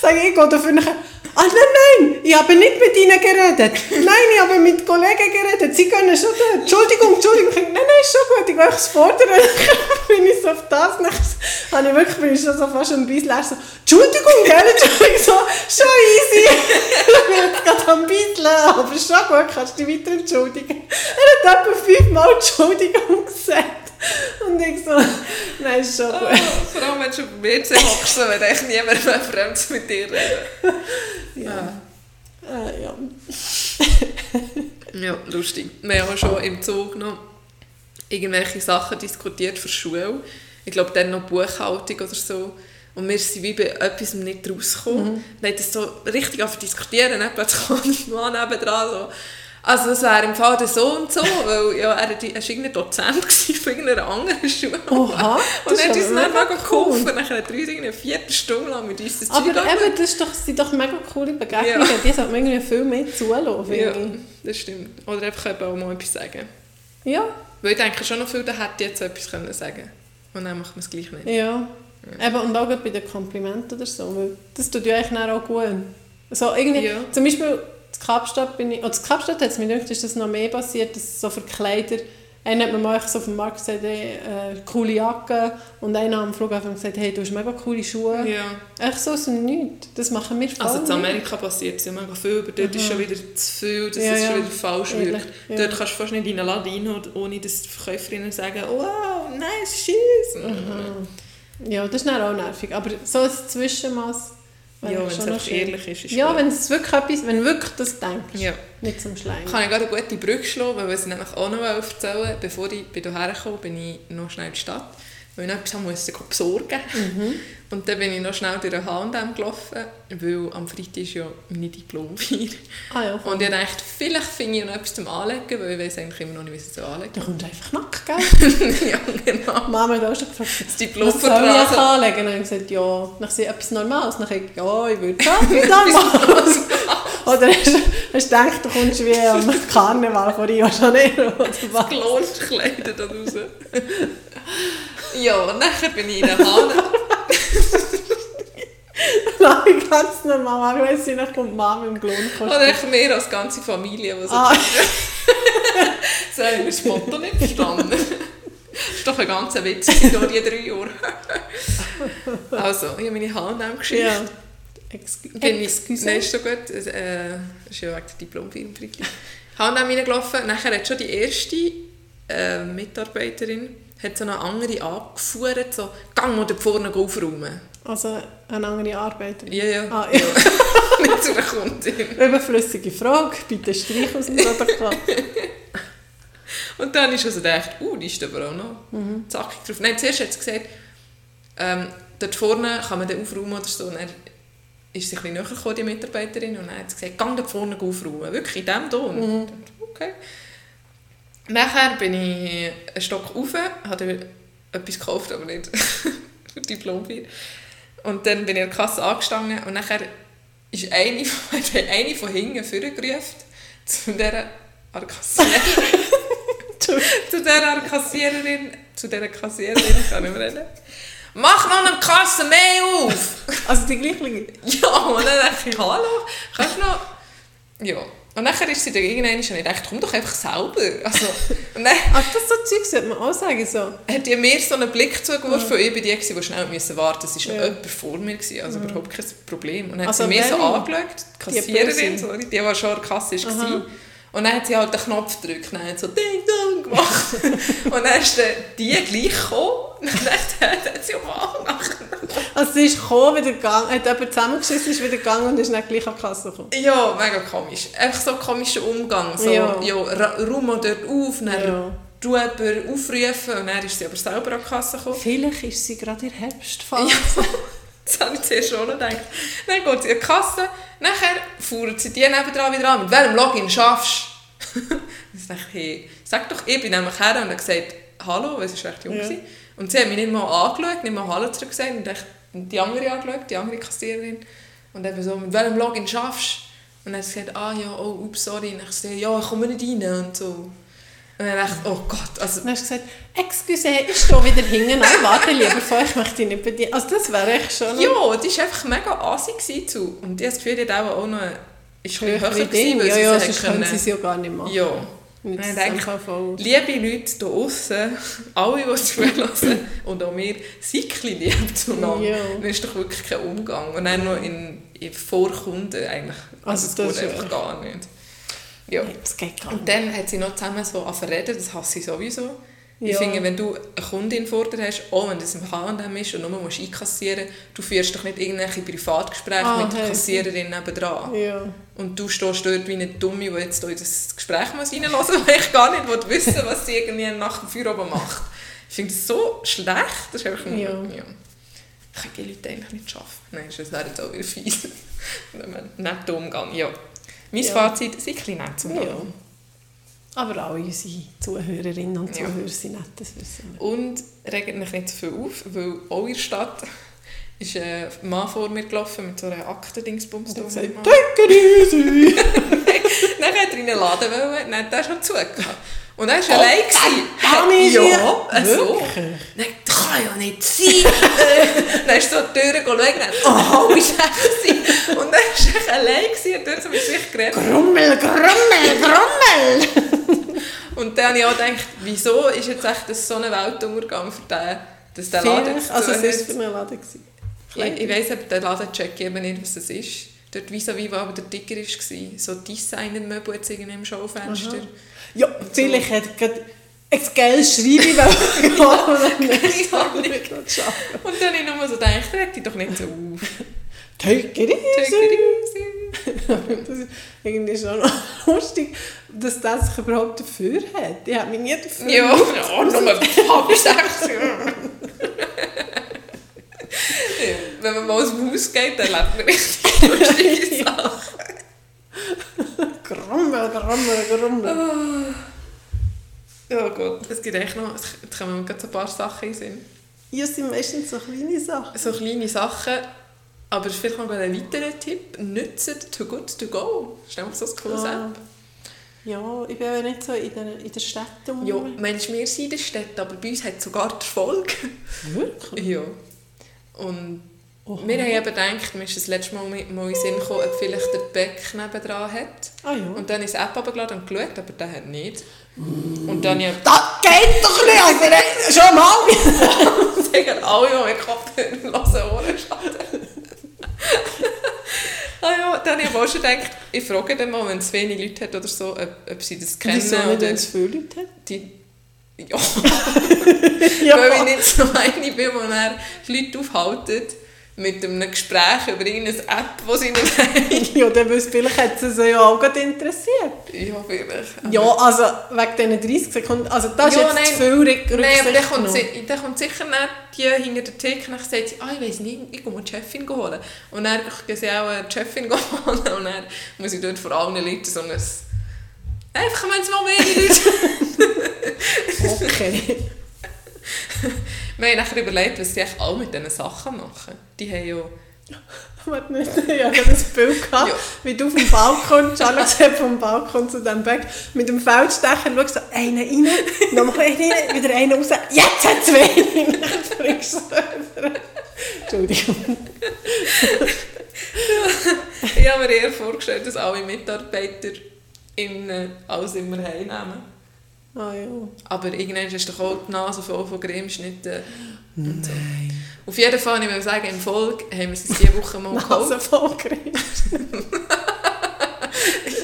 sage ich, ich gehe dafür nachher, ah, nein, nein, ich habe nicht mit ihnen geredet. Nein, ich habe mit Kollegen geredet. Sie können schon tun. Entschuldigung, Entschuldigung. Nein, nein, ist schon gut, ich gehe aufs Vordere. Dann bin ich so auf das. Dann habe ich wirklich, schon so fast ein bisschen so, Entschuldigung, gell, Entschuldigung, so, schon easy. ich bin gerade am bisschen, aber schon gut, kannst du dich weiter entschuldigen. Er hat etwa fünfmal Entschuldigung gesagt. Und ich so, nein, ist schon gut. ah, vor allem wenn du auf dem WC hockst, so, wenn echt niemand mehr Fremdes mit dir redet. Ja. Äh, ja. Ja, lustig. Wir haben auch schon im Zug noch irgendwelche Sachen diskutiert für die Schule. Ich glaube, dann noch Buchhaltung oder so. Und wir sind wie bei etwas nicht rausgekommen. Mhm. Dann hat das so richtig auf diskutieren. Dann plötzlich kommt ein Mann nebendran so. Also es wäre im Fall der so und so, weil ja, er, war irgendein Dozent von irgendeiner anderen Schule. Oha, Und das dann hat ist uns dann mega mega cool. geholfen. Dann hat er uns eine Viertelstunde lang mit uns das Aber angeschaut. eben, das, ist doch, sind doch mega coole Begegnungen. Ja. Die sollte man irgendwie viel mehr zulassen, Ja, das stimmt. Oder einfach eben auch mal etwas sagen. Ja, Weil ich denke schon noch viel, da hätte jetzt etwas können sagen Und dann macht man es gleich nicht. ja. Eben, und auch bei den Komplimenten oder so, weil das tut ja eigentlich auch gut. So, irgendwie, Ja. Zum Beispiel in Kapstadt bin ich, oder in Kapstadt hat es mir gedacht, ist das noch mehr passiert, dass so für Kleider, einer hat mir mal so auf dem Markt gesagt, hey, äh, coole Jacke und einer am Flughafen gesagt, hey, du hast mega coole Schuhe. Ja. Echt so aus dem Nichts. Das machen wir voll Also in. Amerika passiert es ja mega viel, aber dort ist schon wieder zu viel, das Ja, ist ja. schon wieder falsch Ehrlich, wirkt. ja. Dort kannst du fast nicht in einen Laden rein, ohne dass die Verkäuferinnen sagen, wow, nice shoes. Mhm. Ja, das ist dann auch nervig. Aber so ein Zwischenmaß wäre Ja, wenn es einfach ehrlich ist, ist Ja, gut. wenn es wirklich etwas, wenn du wirklich das denkst, Ja. nicht zum Schleim. Kann ich gerade eine gute Brücke schlagen, weil ich nämlich auch noch erzählen Bevor ich hierher kam, bin ich noch schnell in die Stadt, weil ich noch etwas haben musste besorgen Mhm. Und dann bin ich noch schnell durch den H&M gelaufen, weil am Freitag ist ja meine Diplomfeier. Ah ja, Und ich dachte, vielleicht finde ich noch etwas zum Anlegen, weil ich weiß eigentlich immer noch nicht, wie es anlegen da kommst du einfach nackt, gell? Ja, genau. Mama hat auch schon gefragt, Das was soll ich anlegen? Und dann habe ich gesagt, ja, dann ich etwas Normales. Dann habe ich ja, ich würde sagen, etwas Normales. Oder hast du gedacht, du kommst wie am Karneval von Rio Janeiro oder was? Klonkleider da raus. ja, und nachher bin ich in den H&M. Nein, ganz normal. Sie nach kommt, Mama im Klon Oder echt mehr als ganze Familie, die so Ah, so haben wir das Motto nicht verstanden. Das ist doch ein ganzer Witz durch die drei Jahre. Also, ich habe meine H&M-Geschichte. ja. Excuse. Bin ich, Excuse. nein, ist so gut. Es, Äh, ist ja wegen der Diplomfilm H&M reingelaufen. Nachher hat schon die erste äh, Mitarbeiterin hat so eine andere angefuhrt, so «Gang mal da vorne aufräumen!» Also eine andere Arbeiter. Ja, ja. Ah, ja. Nicht zu einer Kundin. Überflüssige Frage, bitte streich aus dem Protokoll. Und dann ist also gedacht, uh, die ist aber auch noch Mhm. zackig drauf. Nein, zuerst hat sie gesagt, ähm, dort vorne kann man den aufräumen oder so. Und dann ist sie ein bisschen näher gekommen, die Mitarbeiterin, und dann hat sie gesagt, gang dort vorne aufräumen. Wirklich, in diesem Ton. Mhm. Dachte, Okay. Nachher bin ich einen Stock rauf, habe etwas gekauft, aber nicht für Diplombier. Und dann bin ich an der Kasse angestanden und nachher ist eine, von- eine von hinten vorgerufen zu dieser an der Kassiererin. zu dieser Kassiererin, zu dieser Kassiererin, kann ich nicht mehr reden. Mach noch eine Kasse mehr auf! Also die gleiche. ja, und dann dachte ich, hallo, kannst du noch... Ja. Und nachher ist sie dann irgendwann und ich dachte, komm doch einfach selber. Also, und dann Ach, das so Zeug sollte man auch sagen. So. hat die mir so einen Blick zugeworfen und ich bin die, gewesen, die schnell müssen warten musste. Es war Ja. jemand vor mir, gewesen, also überhaupt kein Problem. Und dann Also hat sie mir so angeschaut, die Die Kassiererin, Böse? sorry, die, die schon an der Kasse Aha. war. Und dann hat sie halt den Knopf gedrückt und dann hat so Ding Dong gemacht. und dann ist dann die gleich gekommen und dann hat sie auch nachher. Also sie ist gekommen, wieder gegangen, hat jemand zusammengeschissen, ist wieder gegangen und ist nicht gleich an die Kasse gekommen. Ja, mega komisch. Einfach so ein komischer Umgang. So, ja, Ja. mal dort auf, dann Ja. du jemanden aufrufen und dann ist sie aber selber an die Kasse gekommen. Vielleicht ist sie gerade in Herbstphase. Ja, das habe ich zuerst schon gedacht. Dann geht sie in die Kasse, nachher fuhren sie die nebenan wieder an. Mit welchem Login schaffst du? Dann dachte ich, hey, sag doch, ich bin nämlich her und habe gesagt, hallo, weil sie war recht jung. Ja. Und sie hat mich nicht mal angeschaut, nicht mal Hallo zurück gesagt und dachte, die andere angeschaut, die andere Kassiererin. Und eben so, mit welchem Login schaffst du? Und dann hat sie gesagt, ah ja, oh, ups, sorry. Und dann gesagt, ja, ich komme nicht rein und so. Und dann dachte ich, oh Gott, also Dann hast du gesagt, excuse, ich stehe wieder hinten. Nein, warte lieber vor, ich möchte dich nicht bedienen. Also das wäre echt schon Ja, die war einfach mega assi gewesen zu. Und ich habe das Gefühl, die hat auch noch... Ist ein bisschen höher gewesen, Ja, ja, sonst können sie es ja gar nicht machen. Ja. Und ich denke, VV. liebe Leute hier außen, alle, die zuhören und auch wir, seid ein lieb zueinander. Ja. Dann ist doch wirklich kein Umgang. Und dann noch in, in vor Kunden eigentlich. Also das, das geht einfach gar nicht. Ja. Nein, das geht gar Und nicht. dann hat sie noch zusammen so angefangen das hasse ich sowieso. Ich Ja. finde, wenn du eine Kundin vor dir hast, auch wenn das im H&M ist und nur musst einkassieren du führst doch nicht irgendwelche Privatgespräche Ah, mit der. Kassiererin nebendran. Ja. Und du stehst dort wie eine Dumme, die jetzt in das Gespräch muss muss, weil ich gar nicht will wissen was sie irgendwie nach dem Feierabend macht. Ich finde das so schlecht. Das ist einfach nur, Ja. ja. Ich kann die Leute eigentlich nicht schaffen. Nein, das wäre jetzt auch wieder fies. Netter Umgang, ja. Mein Ja. Fazit, sei ein bisschen nett zum Ja. Umgang. Aber alle unsere Zuhörerinnen und Ja. Zuhörer sind nett, das wissen wir. Und regt mich nicht zu viel auf, weil auch in der Stadt ist ein Mann vor mir gelaufen mit so einer Aktendingsbums. Und er hat gesagt, «Take it easy!» Dann hat er in den Laden wollen, dann hat er schon zugehört. Und er war Oh, allein. gewesen. Ist ja, er- so. Wirklich? Nein, das kann ja nicht sein. dann ist so die Tür dann, oh, wie schlecht Und dann war er allein gewesen, und dort so mit sich geredet. Grummel, Grummel, Grummel! Dann habe ich auch gedacht, wieso ist jetzt echt das so ein Weltuntergang für den, dass der Laden also es war für einen Laden. gewesen. Ich, ich weiss aber, der Laden checkt eben nicht, was das ist. Dort vis-à-vis, wo aber der Ticker war, so Designer-Möbel jetzt irgendwie im Schaufenster. Ja, vielleicht hat er gerade ein geiles Schreiben wollen. Keine Ahnung. nicht schaffen. Und dann habe ich nur so gedacht, reg dich doch nicht so auf. Take it Das ist irgendwie schon lustig, dass das sich überhaupt dafür hat. Ich habe mich nie dafür Ja, ja nur sechs. Ja. Ja, Wenn man mal aus dem Haus geht, dann lebt man richtig lustige Sachen. Grummel, Grummel, Grummel. Oh Gott, es gibt echt noch, es kommen mir gerade ein paar Sachen in den Sinn. Ja, es sind meistens so kleine Sachen. So kleine Sachen, aber vielleicht noch ein weiterer Tipp. Nützt Too Good To Go. Das ist einfach so ein cooles Ah. App. Ja, ich bin ja nicht so in der, in der Stadt um. Ja, Mensch, wir sind in der Stadt, aber bei uns hat es sogar die Erfolg. Wirklich? Ja. Und Oha. Wir haben eben gedacht, mir ist das letzte Mal mal in den Sinn gekommen, ob vielleicht der Beck nebendran hat. Ah ja. Und dann ist die App runtergeladen und geschaut, aber der hat nicht. Und dann habe Das geht doch nicht! Also, schon mal! sagen alle, die mit Kopfhörer hören, Ohrenschaden. Ah ja, dann habe ich auch schon gedacht, ich frage dann mal, wenn es wenig Leute hat oder so, ob, ob sie das kennen. Wieso nicht, wenn es viele Leute hat? die, ja, Ja. weil ich nicht so eine bin, er die Leute aufhaltet mit einem Gespräch über irgendeine App, die sie nicht haben. Ja, dann wüsste vielleicht hat es sie ja auch gerade interessiert. Ja, vielleicht. Ja, also wegen diesen 30 Sekunden, also das Ja, ist jetzt nein. zu viel Nein, aber dann kommt, dann sicher nicht die hinter der Theke und sagt sie, ah, ich weiss nicht, ich gehe mal die Chefin holen. Und dann gehen sie auch die Chefin holen und dann muss ich dort vor allen Leuten so ein... Einfach, wenn es mal mehr Leute... Okay. Wir haben nachher überlegt, was sie eigentlich alle mit diesen Sachen machen. Die haben ja... Warte nicht, ich hatte das Bild, gehabt, Ja. wie du vom Balkon, Charlotte hat vom Balkon zu diesem Bag mit dem Feldstecher schaust, so einen rein, nochmal einen rein, wieder einen raus, jetzt hat es wenig, dann springst du rüber. Entschuldigung. Ich habe mir eher vorgestellt, dass alle Mitarbeiter in alles immer heimnehmen. Ah ja. Aber irgendwann ist doch auch die Nase voll von Cremeschnitten. und so. Auf jeden Fall, ich will sagen, im Folge haben wir es diese Woche mal geholt. Nase voll Creme.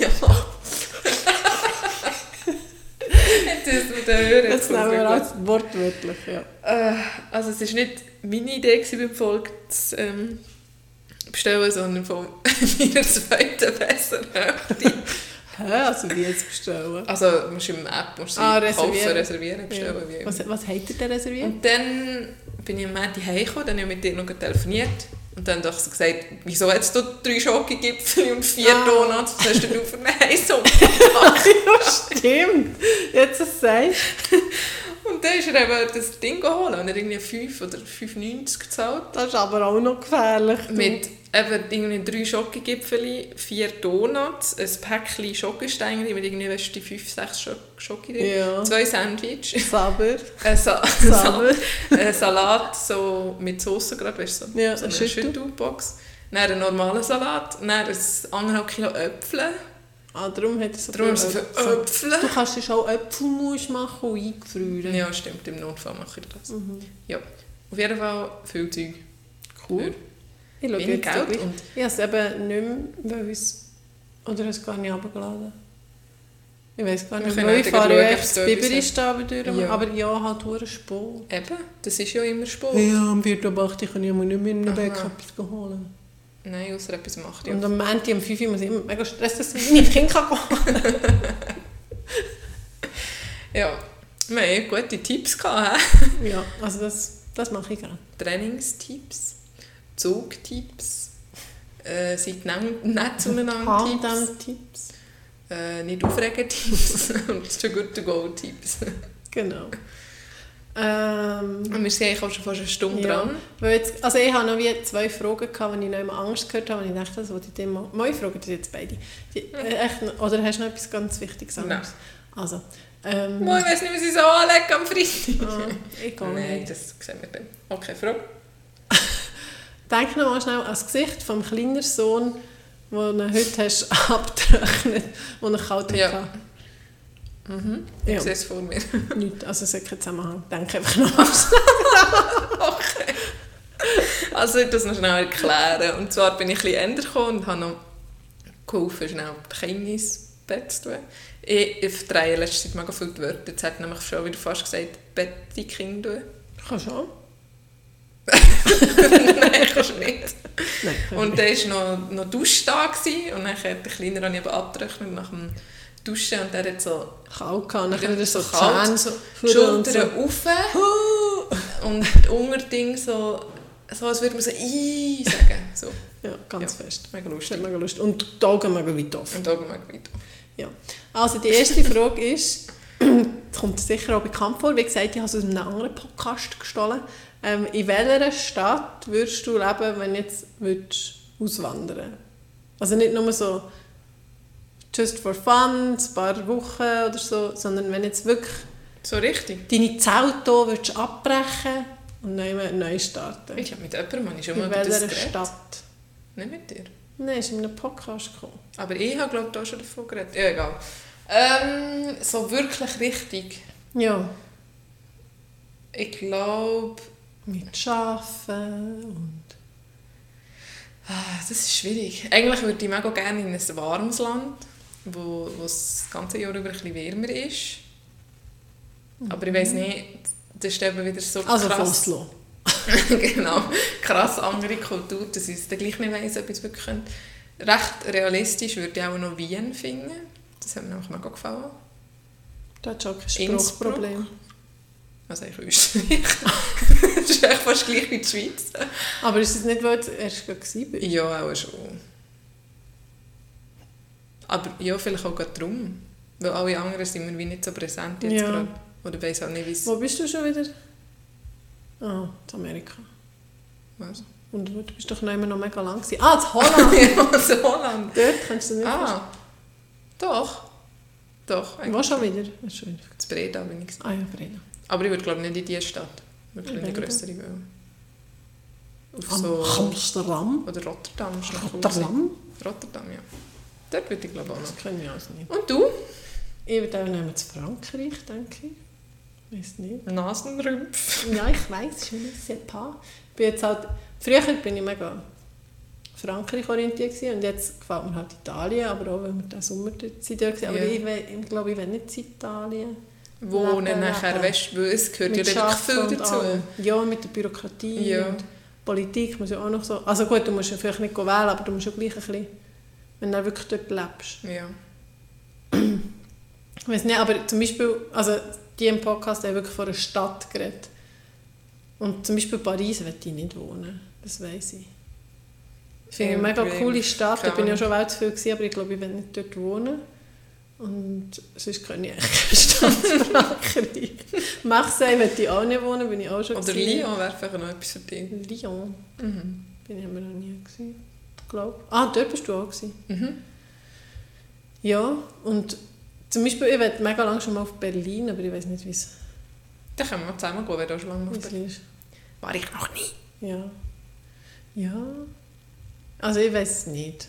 Ja. das mit den Hören. Jetzt nehmen wir als wortwörtlich, ja. Äh, also es war nicht meine Idee gewesen, beim Volk zu ähm, bestellen, sondern von meiner zweiten besseren Hälfte. Hä, also wie jetzt bestellen? Also musst du im App musst du Ah, sie kaufen, reservieren. reservieren, bestellen. Wie Ja. immer. Was, was habt ihr denn reserviert? Und dann bin ich am Montag heimgekommen, dann habe ich mit dir noch telefoniert. Und dann habe ich gesagt, wieso es da drei Schokogipfel und vier Ah. Donuts? Was hast denn du für eine Heisung? ja, stimmt. Jetzt sagst Und dann ist er eben das Ding geholt und er hat irgendwie 5 oder 5,90 gezahlt. Das ist aber auch noch gefährlich. du. Mit eben irgendwie drei Schokogipfel, vier Donuts, ein Päckchen Schokosteine mit irgendwie weißt, du, die 5, 6 Schok Schoki drin, Ja. zwei Sandwich, Saber. ein, Sa Saber. ein Salat so mit Soße gerade, weißt du, so, Ja, so ein eine Schüttel. Schüttelbox. Dann einen normalen Salat, dann ein anderthalb Kilo Äpfel. Ah, darum hat er so Darum viele Äpfel. Du kannst dir auch Äpfelmus machen und eingefrieren. Ja, stimmt, im Notfall mache ich das. Mhm. Ja, auf jeden Fall viel Zeug. Cool. Ich schaue Wenig Geld gleich. und Ich habe es eben nicht mehr, weil es... Oder es gar nicht runtergeladen. Ich weiß gar nicht, weil ich fahre ja echt es da Biber ist da aber durch. Ja. Aber ja, halt hure Sport. eben, das ist ja immer Sport. Ja, am 4. Uhr kann ich mir nicht mehr in. Weg etwas holen. Nein, außer etwas macht. Und am Montag um 5 Uhr muss ich immer mega Stress, dass ich meine Kinder kann. Ja, wir haben gute Tipps gehabt. Ja, also das, das mache ich gerne. Trainingstipps, Zugtipps, äh, seid nett zueinander Tipps, Tandem-Tipps. äh, nicht aufregen Tipps und too good to go Tipps. Genau. Ähm, Und wir sind eigentlich auch schon fast eine Stunde Ja. dran. weil jetzt, also ich habe noch wie zwei Fragen gehabt, wenn ich noch immer Angst gehört habe, und ich dachte, das wollte ich dir mal... Meine Fragen sind jetzt beide. Die, äh, echt, oder hast du noch etwas ganz Wichtiges anderes? Also, ähm, Mo, ich weiß nicht, was ich so anlege am Freitag. ah, ich gehe Nein, nicht. das sehen wir dann. Okay, Frau. Denk noch mal schnell an das Gesicht vom kleinen Sohn, den du heute hast abgetrocknet, den er kalt Ja. hatte. Mhm. Ich Ja. sehe es vor mir. Nicht, also es hat keinen Zusammenhang. Denk einfach noch okay. Also ich muss das noch schnell erklären. Und zwar bin ich ein bisschen gekommen und habe noch geholfen, schnell die Kinder ins Bett zu tun. Ich, ich verdrehe in letzter Zeit mega viele Wörter. Jetzt hat nämlich schon wieder fast gesagt, Bett die Kinder tun. Kannst du auch? Nein, kannst du nicht. Nein. Und dann war noch, noch Duschtag und dann hat der Kleine habe ich eben abgetrocknet nach dem Duschen und der hat so. Kalt gehabt, dann wieder so kalt, so Schultern so. rauf und das Unterding so, so als würde man so «Ii» sagen. So, Ja, ganz Ja. fest. mega lustig. hat mega Lust. Und die Augen mega weit offen. Und Augen mega weit. Ja. Also die erste Frage ist, das kommt sicher auch bekannt vor, wie gesagt, ich habe es aus einem anderen Podcast gestohlen. Ähm, in welcher Stadt würdest du leben, wenn du jetzt würdest auswandern Also nicht nur so just for fun, ein paar Wochen oder so, sondern wenn jetzt wirklich So richtig? deine Zelte hier würdest abbrechen und neu, neu starten. Ich glaube, mit jemandem habe ich schon mal über das welcher geredet. Stadt? Nicht mit dir. Nein, ist in einem Podcast gekommen. Aber ich habe, glaube ich, auch schon davon geredet. Ja, egal. Ähm, so wirklich richtig. Ja, Ich glaube... mit Schafen und... Ah, das ist schwierig. Eigentlich würde ich mega gerne in ein warmes Land, wo, wo es das ganze Jahr über ein bisschen wärmer ist. Aber ich weiß nicht, das ist eben wieder so Also krass. Oslo. genau, krass andere Kultur, dass ich es dann gleich nicht weiss, ob ich es wirklich könnte. Recht realistisch würde ich auch noch Wien finden. Das hat mir nämlich mega gefallen. Da hat schon kein. Spruchproblem. Also eigentlich Österreich. das ist eigentlich fast gleich wie die Schweiz. Aber ist es nicht, weil du erst bist? Ja, auch schon. Aber ja, vielleicht auch gerade darum. Weil alle anderen sind mir wie nicht so präsent jetzt Ja. gerade. Oder weiss auch nicht, wie. Wo bist du schon wieder? Ah, in Amerika. Was? Und du bist doch noch immer noch mega lang gewesen. Ah, in Holland! ja, aus Holland. Dort kannst du nicht Ah, doch. Doch, Wo schon wieder? Schon wieder. zu Breda bin ich. Ah ja, Breda. Aber ich würde glaube nicht in diese Stadt. Ich würde In eine grössere wollen. Auf Am so... Amsterdam? Oder Rotterdam. Rotterdam? Rotterdam, ja. Dort würde ich glaube auch Das noch. kenne ich nicht. Und du? Ich würde auch nehmen zu Frankreich, denke ich. Weiß nicht. Nasenrümpf. Ja, ich weiß, je ne sais pas. Ich bin jetzt halt, früher bin ich mega Frankreich orientiert gewesen und jetzt gefällt mir halt Italien, aber auch wenn wir den Sommer dort sind. Dort gewesen. Aber Ja. ich, will- ich glaube, ich will nicht zu Italien. Wohnen Leben, nachher, leben. weißt du, weil es gehört ja Mit wirklich Schaffen viel und dazu. allem. Ja, mit der Bürokratie Ja. und Politik muss ja auch noch so... Also gut, du musst ja vielleicht nicht wählen, aber du musst ja gleich ein bisschen... Wenn du wirklich dort lebst. Ja. Ich weiß nicht, aber zum Beispiel, also die im Podcast haben wirklich von einer Stadt geredet. Und zum Beispiel Paris will ich nicht wohnen. Das weiß ich. Ich finde eine mega coole Stadt. Da bin ich ja schon weit zu viel gewesen, aber ich glaube, ich will nicht dort wohnen. Und sonst kann ich eigentlich keine Stadt Frankreich. Marseille will ich auch nicht wohnen, bin ich auch schon Oder gewesen. Lyon wäre vielleicht noch etwas für dich. Lyon Mhm. bin ich aber noch nie gewesen. Glaube. Ah, dort bist du auch gewesen. Mhm. Ja, und zum Beispiel, ich will mega lange schon mal auf Berlin, aber ich weiß nicht, wie es Dann können wir zusammen gehen, wenn du schon lange auf es ist. War ich noch nie. Ja. Ja. Also ich weiß es nicht.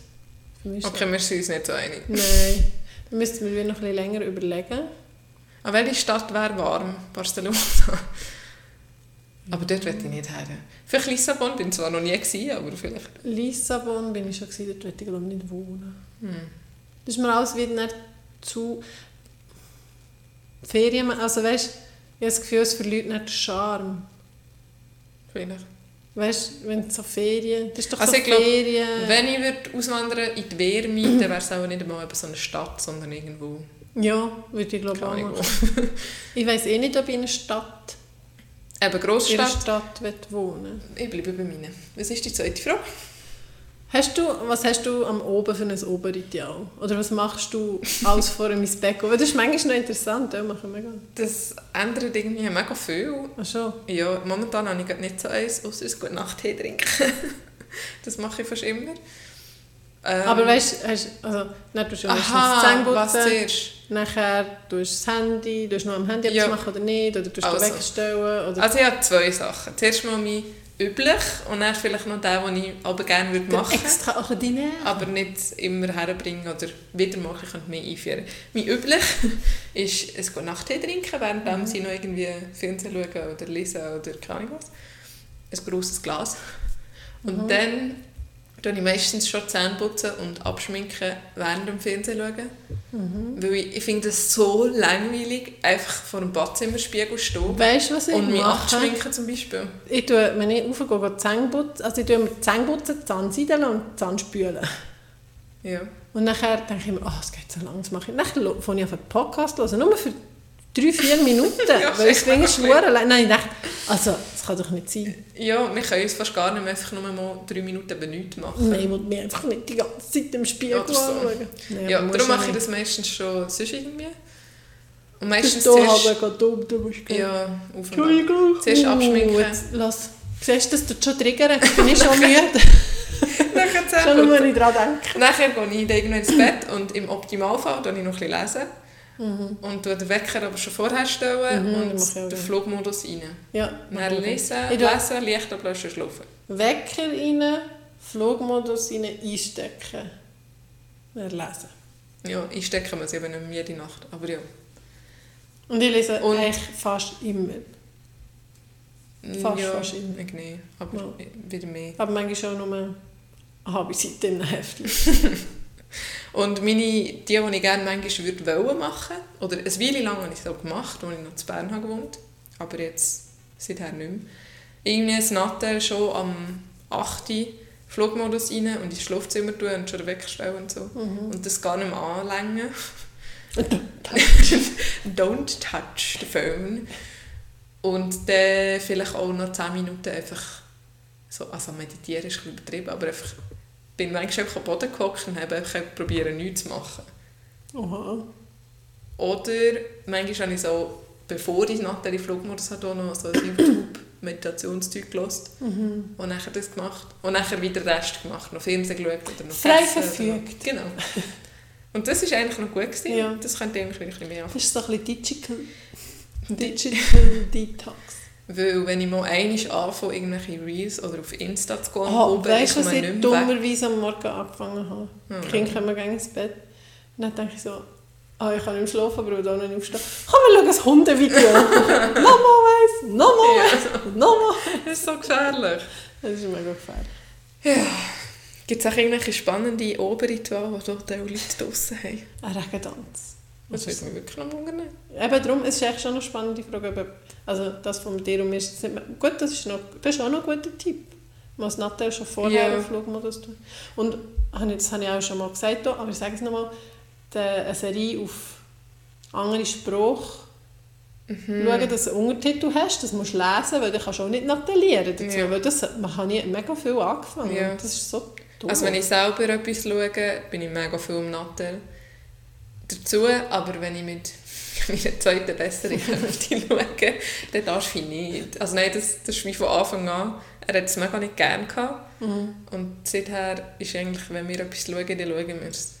Okay, wir sind uns nicht so einig. Nein. Dann müssten wir noch ein bisschen länger überlegen. Aber welche Stadt wäre warm? Barcelona. Aber dort will ich nicht her. Vielleicht Lissabon, bin zwar noch nie gewesen, aber vielleicht. Lissabon bin ich schon gewesen, dort will ich glaube ich nicht wohnen. Hm. Das ist mir alles wieder nicht zu... Ferien, also weißt du, ich habe das Gefühl, es verliert nicht den Charme. Vielleicht. Weißt du, wenn so Ferien... Das ist doch Also so ich glaub, Ferien... Wenn ich würde auswandern in die Wärme, dann wäre es auch nicht eben so eine Stadt, sondern irgendwo. Ja, würde ich glaube ich auch machen. Ich weiß eh nicht, ob ich in einer Stadt, Eben in einer Grossstadt. Stadt wohnen Ich bleibe bei meinen. Was ist die zweite Frage? Hast du, was hast du am Oben für ein Oberideal? Oder was machst du alles vor dem Bett? Weil Das ist manchmal noch interessant, ja, machen wir. Das ändert irgendwie mega viel. Ach schon. Ja, momentan habe ich nicht so eins, außer ein gute Nachttee trinken. das mache ich fast immer. Ähm, Aber weißt du, hast- also, tust du meistens aha, was zuerst? Nachher tust du das Handy, tust noch am Handy Ja. etwas machen oder nicht, oder tust du Also. wegstellen, oder Also ich habe zwei Sachen. Zuerst mal mein üblich und dann vielleicht noch den, den ich aber gerne würde machen extra auch Diner. aber nicht immer herbringen oder wieder machen, ich könnte mehr einführen. Mein üblich ist ein gute Nachttee trinken, während sie noch irgendwie Fernsehen schauen oder lesen oder keine Ahnung was. Ein grosses Glas. Und Mhm. dann tue ich meistens schon Zähne putzen und abschminken während dem Fernsehen schauen. Mhm. Weil ich, ich finde es so langweilig, einfach vor dem Badzimmerspiegel stehen Weißt was ich und mich mache? abschminken zum Beispiel. Ich tue, wenn ich raufgehe, gehe die Zähne putzen, also ich tue mir die Zähne putzen, Zahnseideln und die Zähne spülen. Ja. Und nachher denke ich mir, oh, es geht so lang, das mache ich. Dann fange ich auf einen Podcast hören, nur für drei, vier Minuten, Ja, weil es ging lang. Nein, ich dachte, also, das kann doch nicht sein. Ja, wir können uns fast gar nicht mehr einfach nur mal drei Minuten eben nichts machen. Nein, ich will mich einfach nicht die ganze Zeit im Spiegel Oder so. anschauen. Nein, Ja, darum mache ich das meistens schon sonst irgendwie. Und meistens ist da zuerst... halt gerade dumm, du musst gehen. Ja, auf und. Zuerst abschminken. Uh, jetzt, lass. Siehst du, das tut schon triggern. Jetzt bin ich schon müde. Nachher schon nur, wenn ich daran denke. Nachher gehe ich irgendwann ins Bett und im Optimalfall lese ich noch ein bisschen. Lesen. Und tue den Wecker aber schon vorher stellen Mhm, und den. Flugmodus rein. Ja. Dann lesen, Ich lesen, Licht ablöschen, schlafen. Wecker rein, Flugmodus rein, einstecken. Dann lesen. Ja, einstecken muss ich eben nicht mehr jede Nacht, aber ja. Und ich lese Und- eigentlich fast immer. Fast, ja, fast immer. Ich nicht, aber Ja. wieder mehr. Aber manchmal auch nur eine halbe Seite in einem Heft. Und meine, die, die ich gerne manchmal würde wollen machen, oder eine Weile lang habe ich es auch gemacht, als ich noch in Bern habe gewohnt aber jetzt seither nicht mehr. Irgendwie ein Nattel schon am 8. Uhr Flugmodus rein und ins Schlafzimmer tun und schon den Wecker stellen und so. Mhm. Und das gar nicht mehr anlängen. Don't touch the phone. Und dann vielleicht auch noch 10 Minuten einfach so, also meditieren ist ein bisschen übertrieben, aber einfach bin manchmal einfach am Boden gehockt und habe einfach probiert, nichts zu machen. Oha. Oder manchmal habe ich so, bevor ich den Flugmodus hatte, noch so ein YouTube-Meditationszeug gehört Mhm. und nachher das gemacht. Und nachher wieder den Rest gemacht, noch Fernsehen geschaut oder noch Frei verfügt. Genau. Und das ist eigentlich noch gut gewesen. Ja. Das könnte ich eigentlich wieder ein bisschen mehr Das ist so ein bisschen Digital, anfangen. Digital Detox. Weil wenn ich mal einmal anfange, irgendwelche Reels oder auf Insta zu gehen, Oh, oben, weißt komme ich nicht dummerweise am Morgen angefangen habe? Ja. Die Kinder kommen gerne ins Bett. Und dann denke ich so, ah, ich kann nicht schlafen, aber ich will auch nicht aufstehen. Komm, wir schauen ein Hundevideo. nochmal eins, nochmal eins, nochmal. Das ist so gefährlich. Das ist mega gefährlich. Ja. Gibt es auch irgendwelche spannende Oberrituale, die dort auch Leute draussen haben? Ein Regentanz. Das würde mich wirklich noch wundern. Eben darum, es ist echt schon eine spannende Frage. ob- Also das von dir und mir ist jetzt nicht mehr, Gut, das ist, noch, das ist auch noch ein guter Tipp. Man muss Nattel schon vorher Ja. auf Flugmodus tun. Und das habe ich auch schon mal gesagt, aber ich sage es nochmal, eine Serie auf andere Sprache Mhm. schauen, dass du einen Untertitel hast, das musst du lesen, weil du kannst auch nicht nadellieren dazu, Ja. weil das, man hat nie mega viel angefangen. Ja. Das ist so dumm. Also wenn ich selber etwas schaue, bin ich mega viel im Nattel dazu, aber wenn ich mit meiner zweiten besseren Hälfte schaue, dann darf ich nicht. Also nein, das, das ist wie von Anfang an. Er hat es mega nicht gerne gehabt. Mhm. Und seither ist eigentlich, wenn wir etwas schauen, dann schauen wir es.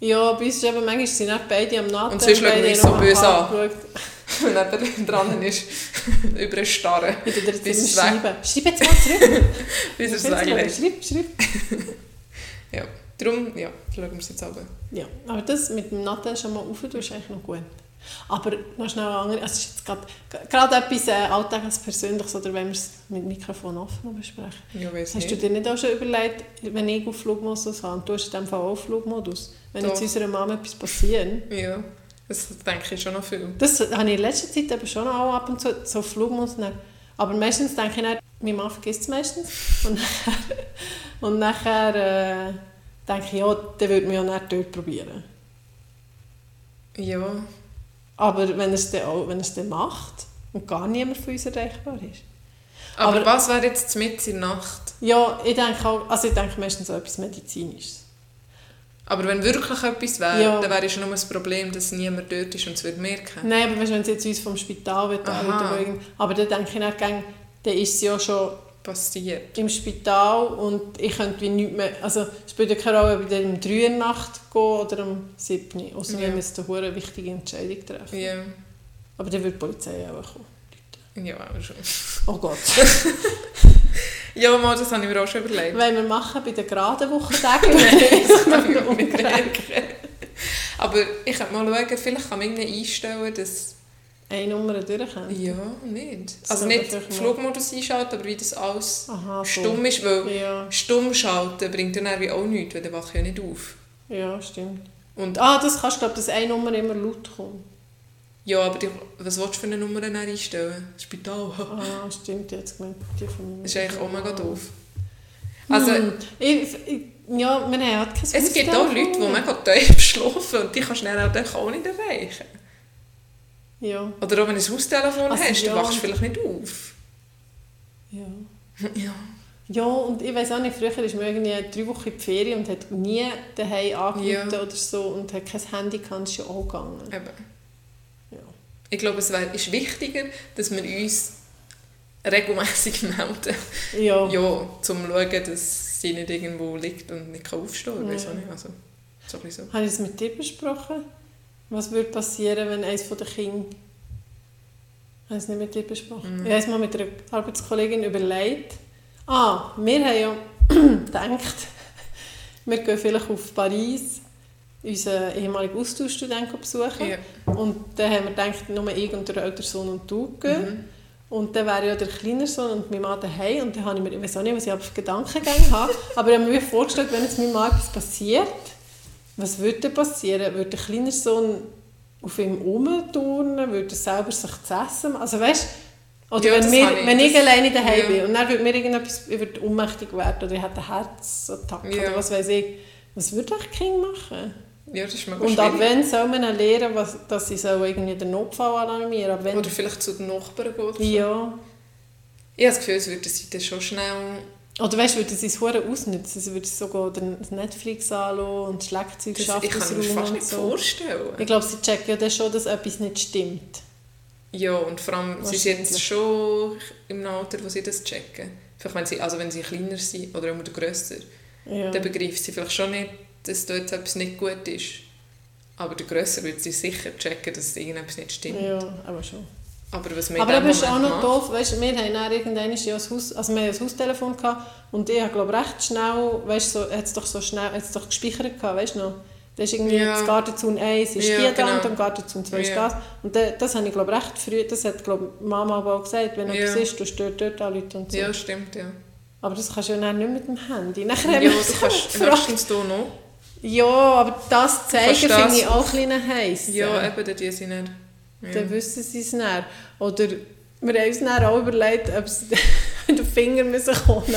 Ja, bei uns ist eben, manchmal sind auch beide am Nattel. Und sonst schauen wir uns so böse an. Wenn jemand dran ist, über einen Starren, Bis es weg- schreiben. Schreib jetzt mal zurück. bis er es weglegt. Schreib, schreib. Ja, darum ja, schauen wir es jetzt aber. Ja, aber das mit dem Nattel schon mal rauf, ist eigentlich noch gut. Aber noch schnell andere, es ist jetzt gerade, gerade etwas äh, Alltägliches, Persönliches, oder wenn wir es mit Mikrofon offen besprechen. Ja, Hast du nicht. dir nicht auch schon überlegt, wenn ich auf Flugmodus habe, und du hast in dem Fall auch Flugmodus, wenn Doch. jetzt unserer Mama etwas passiert, Ja, das denke ich schon noch viel. das habe ich in letzter Zeit eben schon auch ab und zu so Flugmodus. Dann, aber meistens denke ich dann, meine Mama vergisst es meistens. Und nachher, und nachher äh, denke ich, ja, dann würde man ja nicht dort probieren. Ja, Aber wenn er es dann, auch, wenn es dann macht und gar niemand von uns erreichbar ist. aber, Aber- was wäre jetzt mitten in der Nacht? Ja, ich denke auch, also ich denke meistens auch etwas Medizinisches. Aber wenn wirklich etwas wäre, Ja. dann wäre es schon nur das Problem, dass niemand dort ist und es würde merken. Nein, aber wenn sie jetzt uns vom Spital anrufen will, aber dann denke ich gern, dann ist sie ja schon Passiert. im Spital und ich könnte wie nichts mehr, also es spielt ja keine Rolle, ob ich um 3 Uhr Nacht gehe oder um 7 Uhr, außer Ja. wenn wir jetzt eine wichtige Entscheidung treffen. Ja, Aber dann würde die Polizei auch kommen. ja aber schon. Oh Gott. Ja, mal, das habe ich mir auch schon überlegt. Wollen wir machen bei den geraden Wochentagen? das kann ich mir nicht denken. Aber ich könnte mal schauen, vielleicht kann man irgendwie einstellen, dass... Eine Nummer durchkommen? Ja, nicht. Das Also nicht Flugmodus einschalten, aber wie das alles Aha, so. stumm ist, weil Ja, stumm schalten bringt dann irgendwie auch nichts, weil dann wache ich ja nicht auf. ja, stimmt. Und Ah, das kannst du, glaube dass eine Nummer immer laut kommt. ja, aber die, was willst du für eine Nummer dann einstellen? Spital. Ah, stimmt, jetzt gemeint die von mir. Das ist eigentlich auch mega doof. Also, Hm. Ich, ich, ja, man hat kein es gibt auch Leute, die mega tief schlafen und die kannst du dann dann auch nicht erreichen. Ja, Oder auch wenn du ein Haustelefon Also, hast, ja. dann wachst du vielleicht nicht auf. ja. Ja. Ja, und ich weiß auch nicht, früher ist man irgendwie drei Wochen in die Ferien und hat nie daheim angerufen Ja. oder so und hat kein Handy gehabt, ist ja auch gegangen. Eben. Ja. Ich glaube, es wär, ist wichtiger, dass wir uns regelmäßig melden. Ja. Ja, um zu schauen, dass sie nicht irgendwo liegt und nicht kann aufstehen kann. Ich weiß auch nicht. Also, so. Habe ich das mit dir besprochen? Was würde passieren, wenn eines der Kinder... Ich habe es nicht mit dir besprochen. Mhm. Ich habe es mal mit einer Arbeitskollegin überlegt. Ah, wir haben ja gedacht, wir gehen vielleicht auf Paris unseren ehemaligen Austauschstudenten besuchen. Ja. Und dann haben wir gedacht, nur ich und der ältere Sohn und du gehen. Mhm. Und dann wäre ja der kleine Sohn und mein Mann daheim. Und dann habe ich mir, ich weiß auch nicht, was ich für Gedankengänge habe, aber ich habe mir vorgestellt, wenn jetzt meinem Mann etwas passiert, was würde passieren? Würde der kleine Sohn auf ihm rumturnen? Würde er selber sich zu essen? Also weißt oder Ja, wenn, wir, ich- wenn ich alleine daheim ja. bin und dann würde mir irgendetwas, ich würde ohnmächtig werden oder ich hätte eine Herzattacke Ja. oder was weiß ich. Was würde das Kind machen? Ja, das ist mega Und ab wann soll man lernen, was, dass sie so irgendwie den Notfall alarmieren? Ab wann? Oder vielleicht zu den Nachbarn so. ja. Ich habe das Gefühl, es würde sie dann schon schnell... Oder weißt du, würden sie es hure ausnutzen? Sie würden sogar den Netflix anschauen und Schlagzeug schaffen ich kann mir das fast nicht so. vorstellen. Ich glaube, sie checken ja dann schon, dass etwas nicht stimmt. Ja, und vor allem, sie sind jetzt schon im Alter, wo sie das checken. Vielleicht wenn sie, also wenn sie kleiner sind oder immer grösser, Ja. dann begreifen sie vielleicht schon nicht, dass dort etwas nicht gut ist. Aber der Grösser wird sie sicher checken, dass irgendetwas nicht stimmt. ja, aber schon. Aber was man Aber eben ist auch noch doof, weißt, wir haben dann irgendwann ja ein Haus, also wir ein Haustelefon gehabt und ich glaube recht schnell, weißt so, hat es doch so schnell, hat doch gespeichert gehabt, weißt du noch? Da ist irgendwie Ja. das Gartenzaun 1 ist Ja, die genau. Und Gartenzaun 2 ist Ja. das. Und da, das habe ich glaube recht früh, das hat glaube Mama aber auch gesagt, wenn Ja. etwas ist, du stört dort anrufen und so. Ja, stimmt, ja. Aber das kannst du ja dann nicht mit dem Handy. Nachher Ja, du kannst höchstens hier noch. Ja, aber das zeigen finde ich auch ein bisschen heiß. Ja, eben, dann die sind nicht. Ja. Dann wissen sie es dann. Oder wir haben uns dann auch überlegt, ob sie den Finger müssen kommen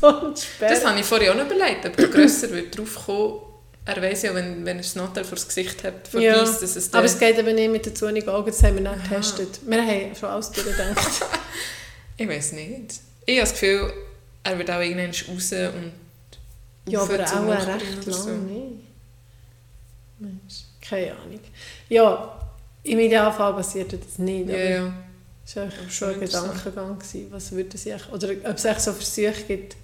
und. Das habe ich vorher auch noch überlegt, aber der Grösser wird drauf kommen, er weiss ja, wenn, wenn er das Nattel vor das Gesicht hat, Ja, verweist, dass es Aber es geht eben nicht mit den zunigen Augen, das haben wir nicht Aha. getestet. Wir haben schon alles durchgedacht. Ich weiß nicht. Ich habe das Gefühl, er wird auch irgendwann raus und... ja, aber auch recht oder so. lang nicht. Mensch, keine Ahnung. Ja, im Idealfall passiert das nicht. Ja, aber ja. Das war Aber schon ein. Gedankengang. gewesen. Was würde sie echt, oder ob es echt so Versuche gibt,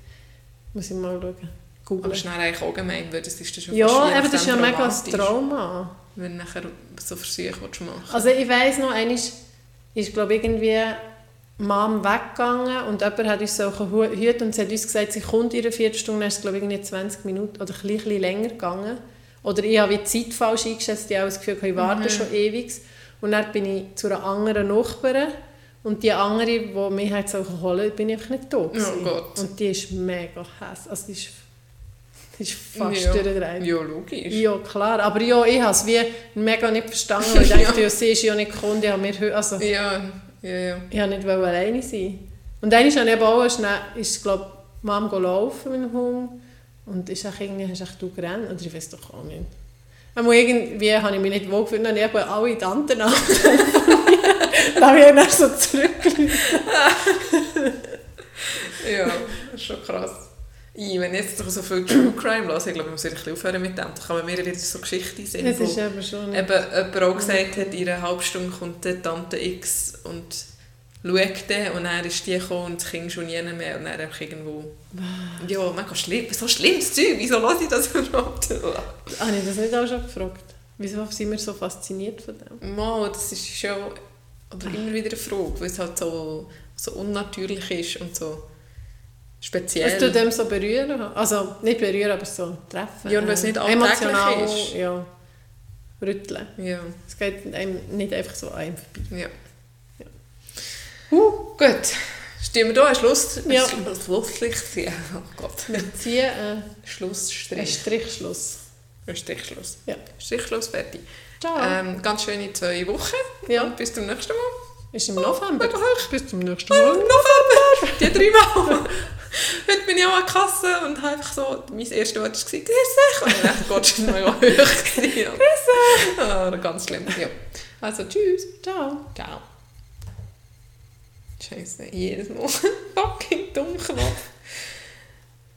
muss ich mal schauen. Aber Googlen. schnell eigentlich allgemein, weil das ist dann schon Ja, eben, das ist ja mega ein Trauma. Wenn du nachher so Versuche willst machen Also ich weiss noch, einmal ist, glaube ich, irgendwie Mom weggegangen und jemand hat uns so gehütet und sie hat uns gesagt, sie kommt in einer Viertelstunde, dann ist es, glaube ich, irgendwie 20 Minuten oder ein bisschen länger gegangen. Oder ich habe die Zeit falsch eingeschätzt, ich habe das Gefühl, ich warte Mhm. schon ewig. Und dann bin ich zu einer anderen Nachbarin und die andere, die mich hat geholt bin ich einfach nicht da. gewesen. Oh Gott. Und die ist mega hässlich. Also die ist, die ist fast Ja. durchgedreht. Ja, logisch. Ja, klar. Aber ja, ich habe es wie mega nicht verstanden, weil ich dachte, ja. sie ist ja nicht gekommen, ich mir also, Ja, ja, ja. ich wollte nicht alleine sein. Und dann ist dann eben auch schnell, ist, glaube Mom laufen mit dem Hund und ist auch irgendwie, hast du gerannt, oder ich weiß doch auch nicht. Aber irgendwie habe ich mich nicht wohl gefühlt, dann habe ich alle Tanten angerufen. Dann habe ich dann so zurückgerufen. Ja, das ist schon krass. Ich, wenn ich jetzt doch so viel True Crime höre, ich glaube, ich muss ein bisschen aufhören mit dem. Da kann man mir wieder so Geschichten sehen, Das ist eben schon... eben jemand auch gesagt hat, in einer halben Stunde kommt die Tante X und schaut dann und dann ist die gekommen und das Kind schon nie mehr und dann einfach irgendwo... Ja, mega schlimm, so schlimmes Zeug, wieso lasse ich das überhaupt? Habe ich das nicht auch schon gefragt? Wieso sind wir so fasziniert von dem? Mal, das ist schon oder immer wieder eine Frage, weil es halt so, so unnatürlich ist und so speziell. Was du dem so berühren? Also nicht berühren, aber so treffen. Ja, und weil es nicht Äh, alltäglich Emotional, ist. ja. Rütteln. Ja, Es geht einem nicht einfach so einem vorbei. Ja. Uh, gut. Stimmen wir da ein Schluss, Ja. ein Schlusslicht ziehen? Oh Gott. Wir ziehen einen Schlussstrich. Strichschluss. Ein Strichschluss. Ja. Strichschluss, fertig. Ciao. Ähm, ganz schöne zwei Wochen. Ja. Und bis zum nächsten Mal. Ist im November. hoch. Bis zum nächsten Oh, Mal. November! Die drei Mal. Heute bin ich auch an der Kasse und habe einfach so, mein erstes Wort war «Grüß dich!» Und ich dachte, Gott, ist mega hoch. Grüß dich! Ah, ganz schlimm. Ja. Also, tschüss. Ciao. Ciao. Scheiße, jedes Mal. Fucking Dummknopf.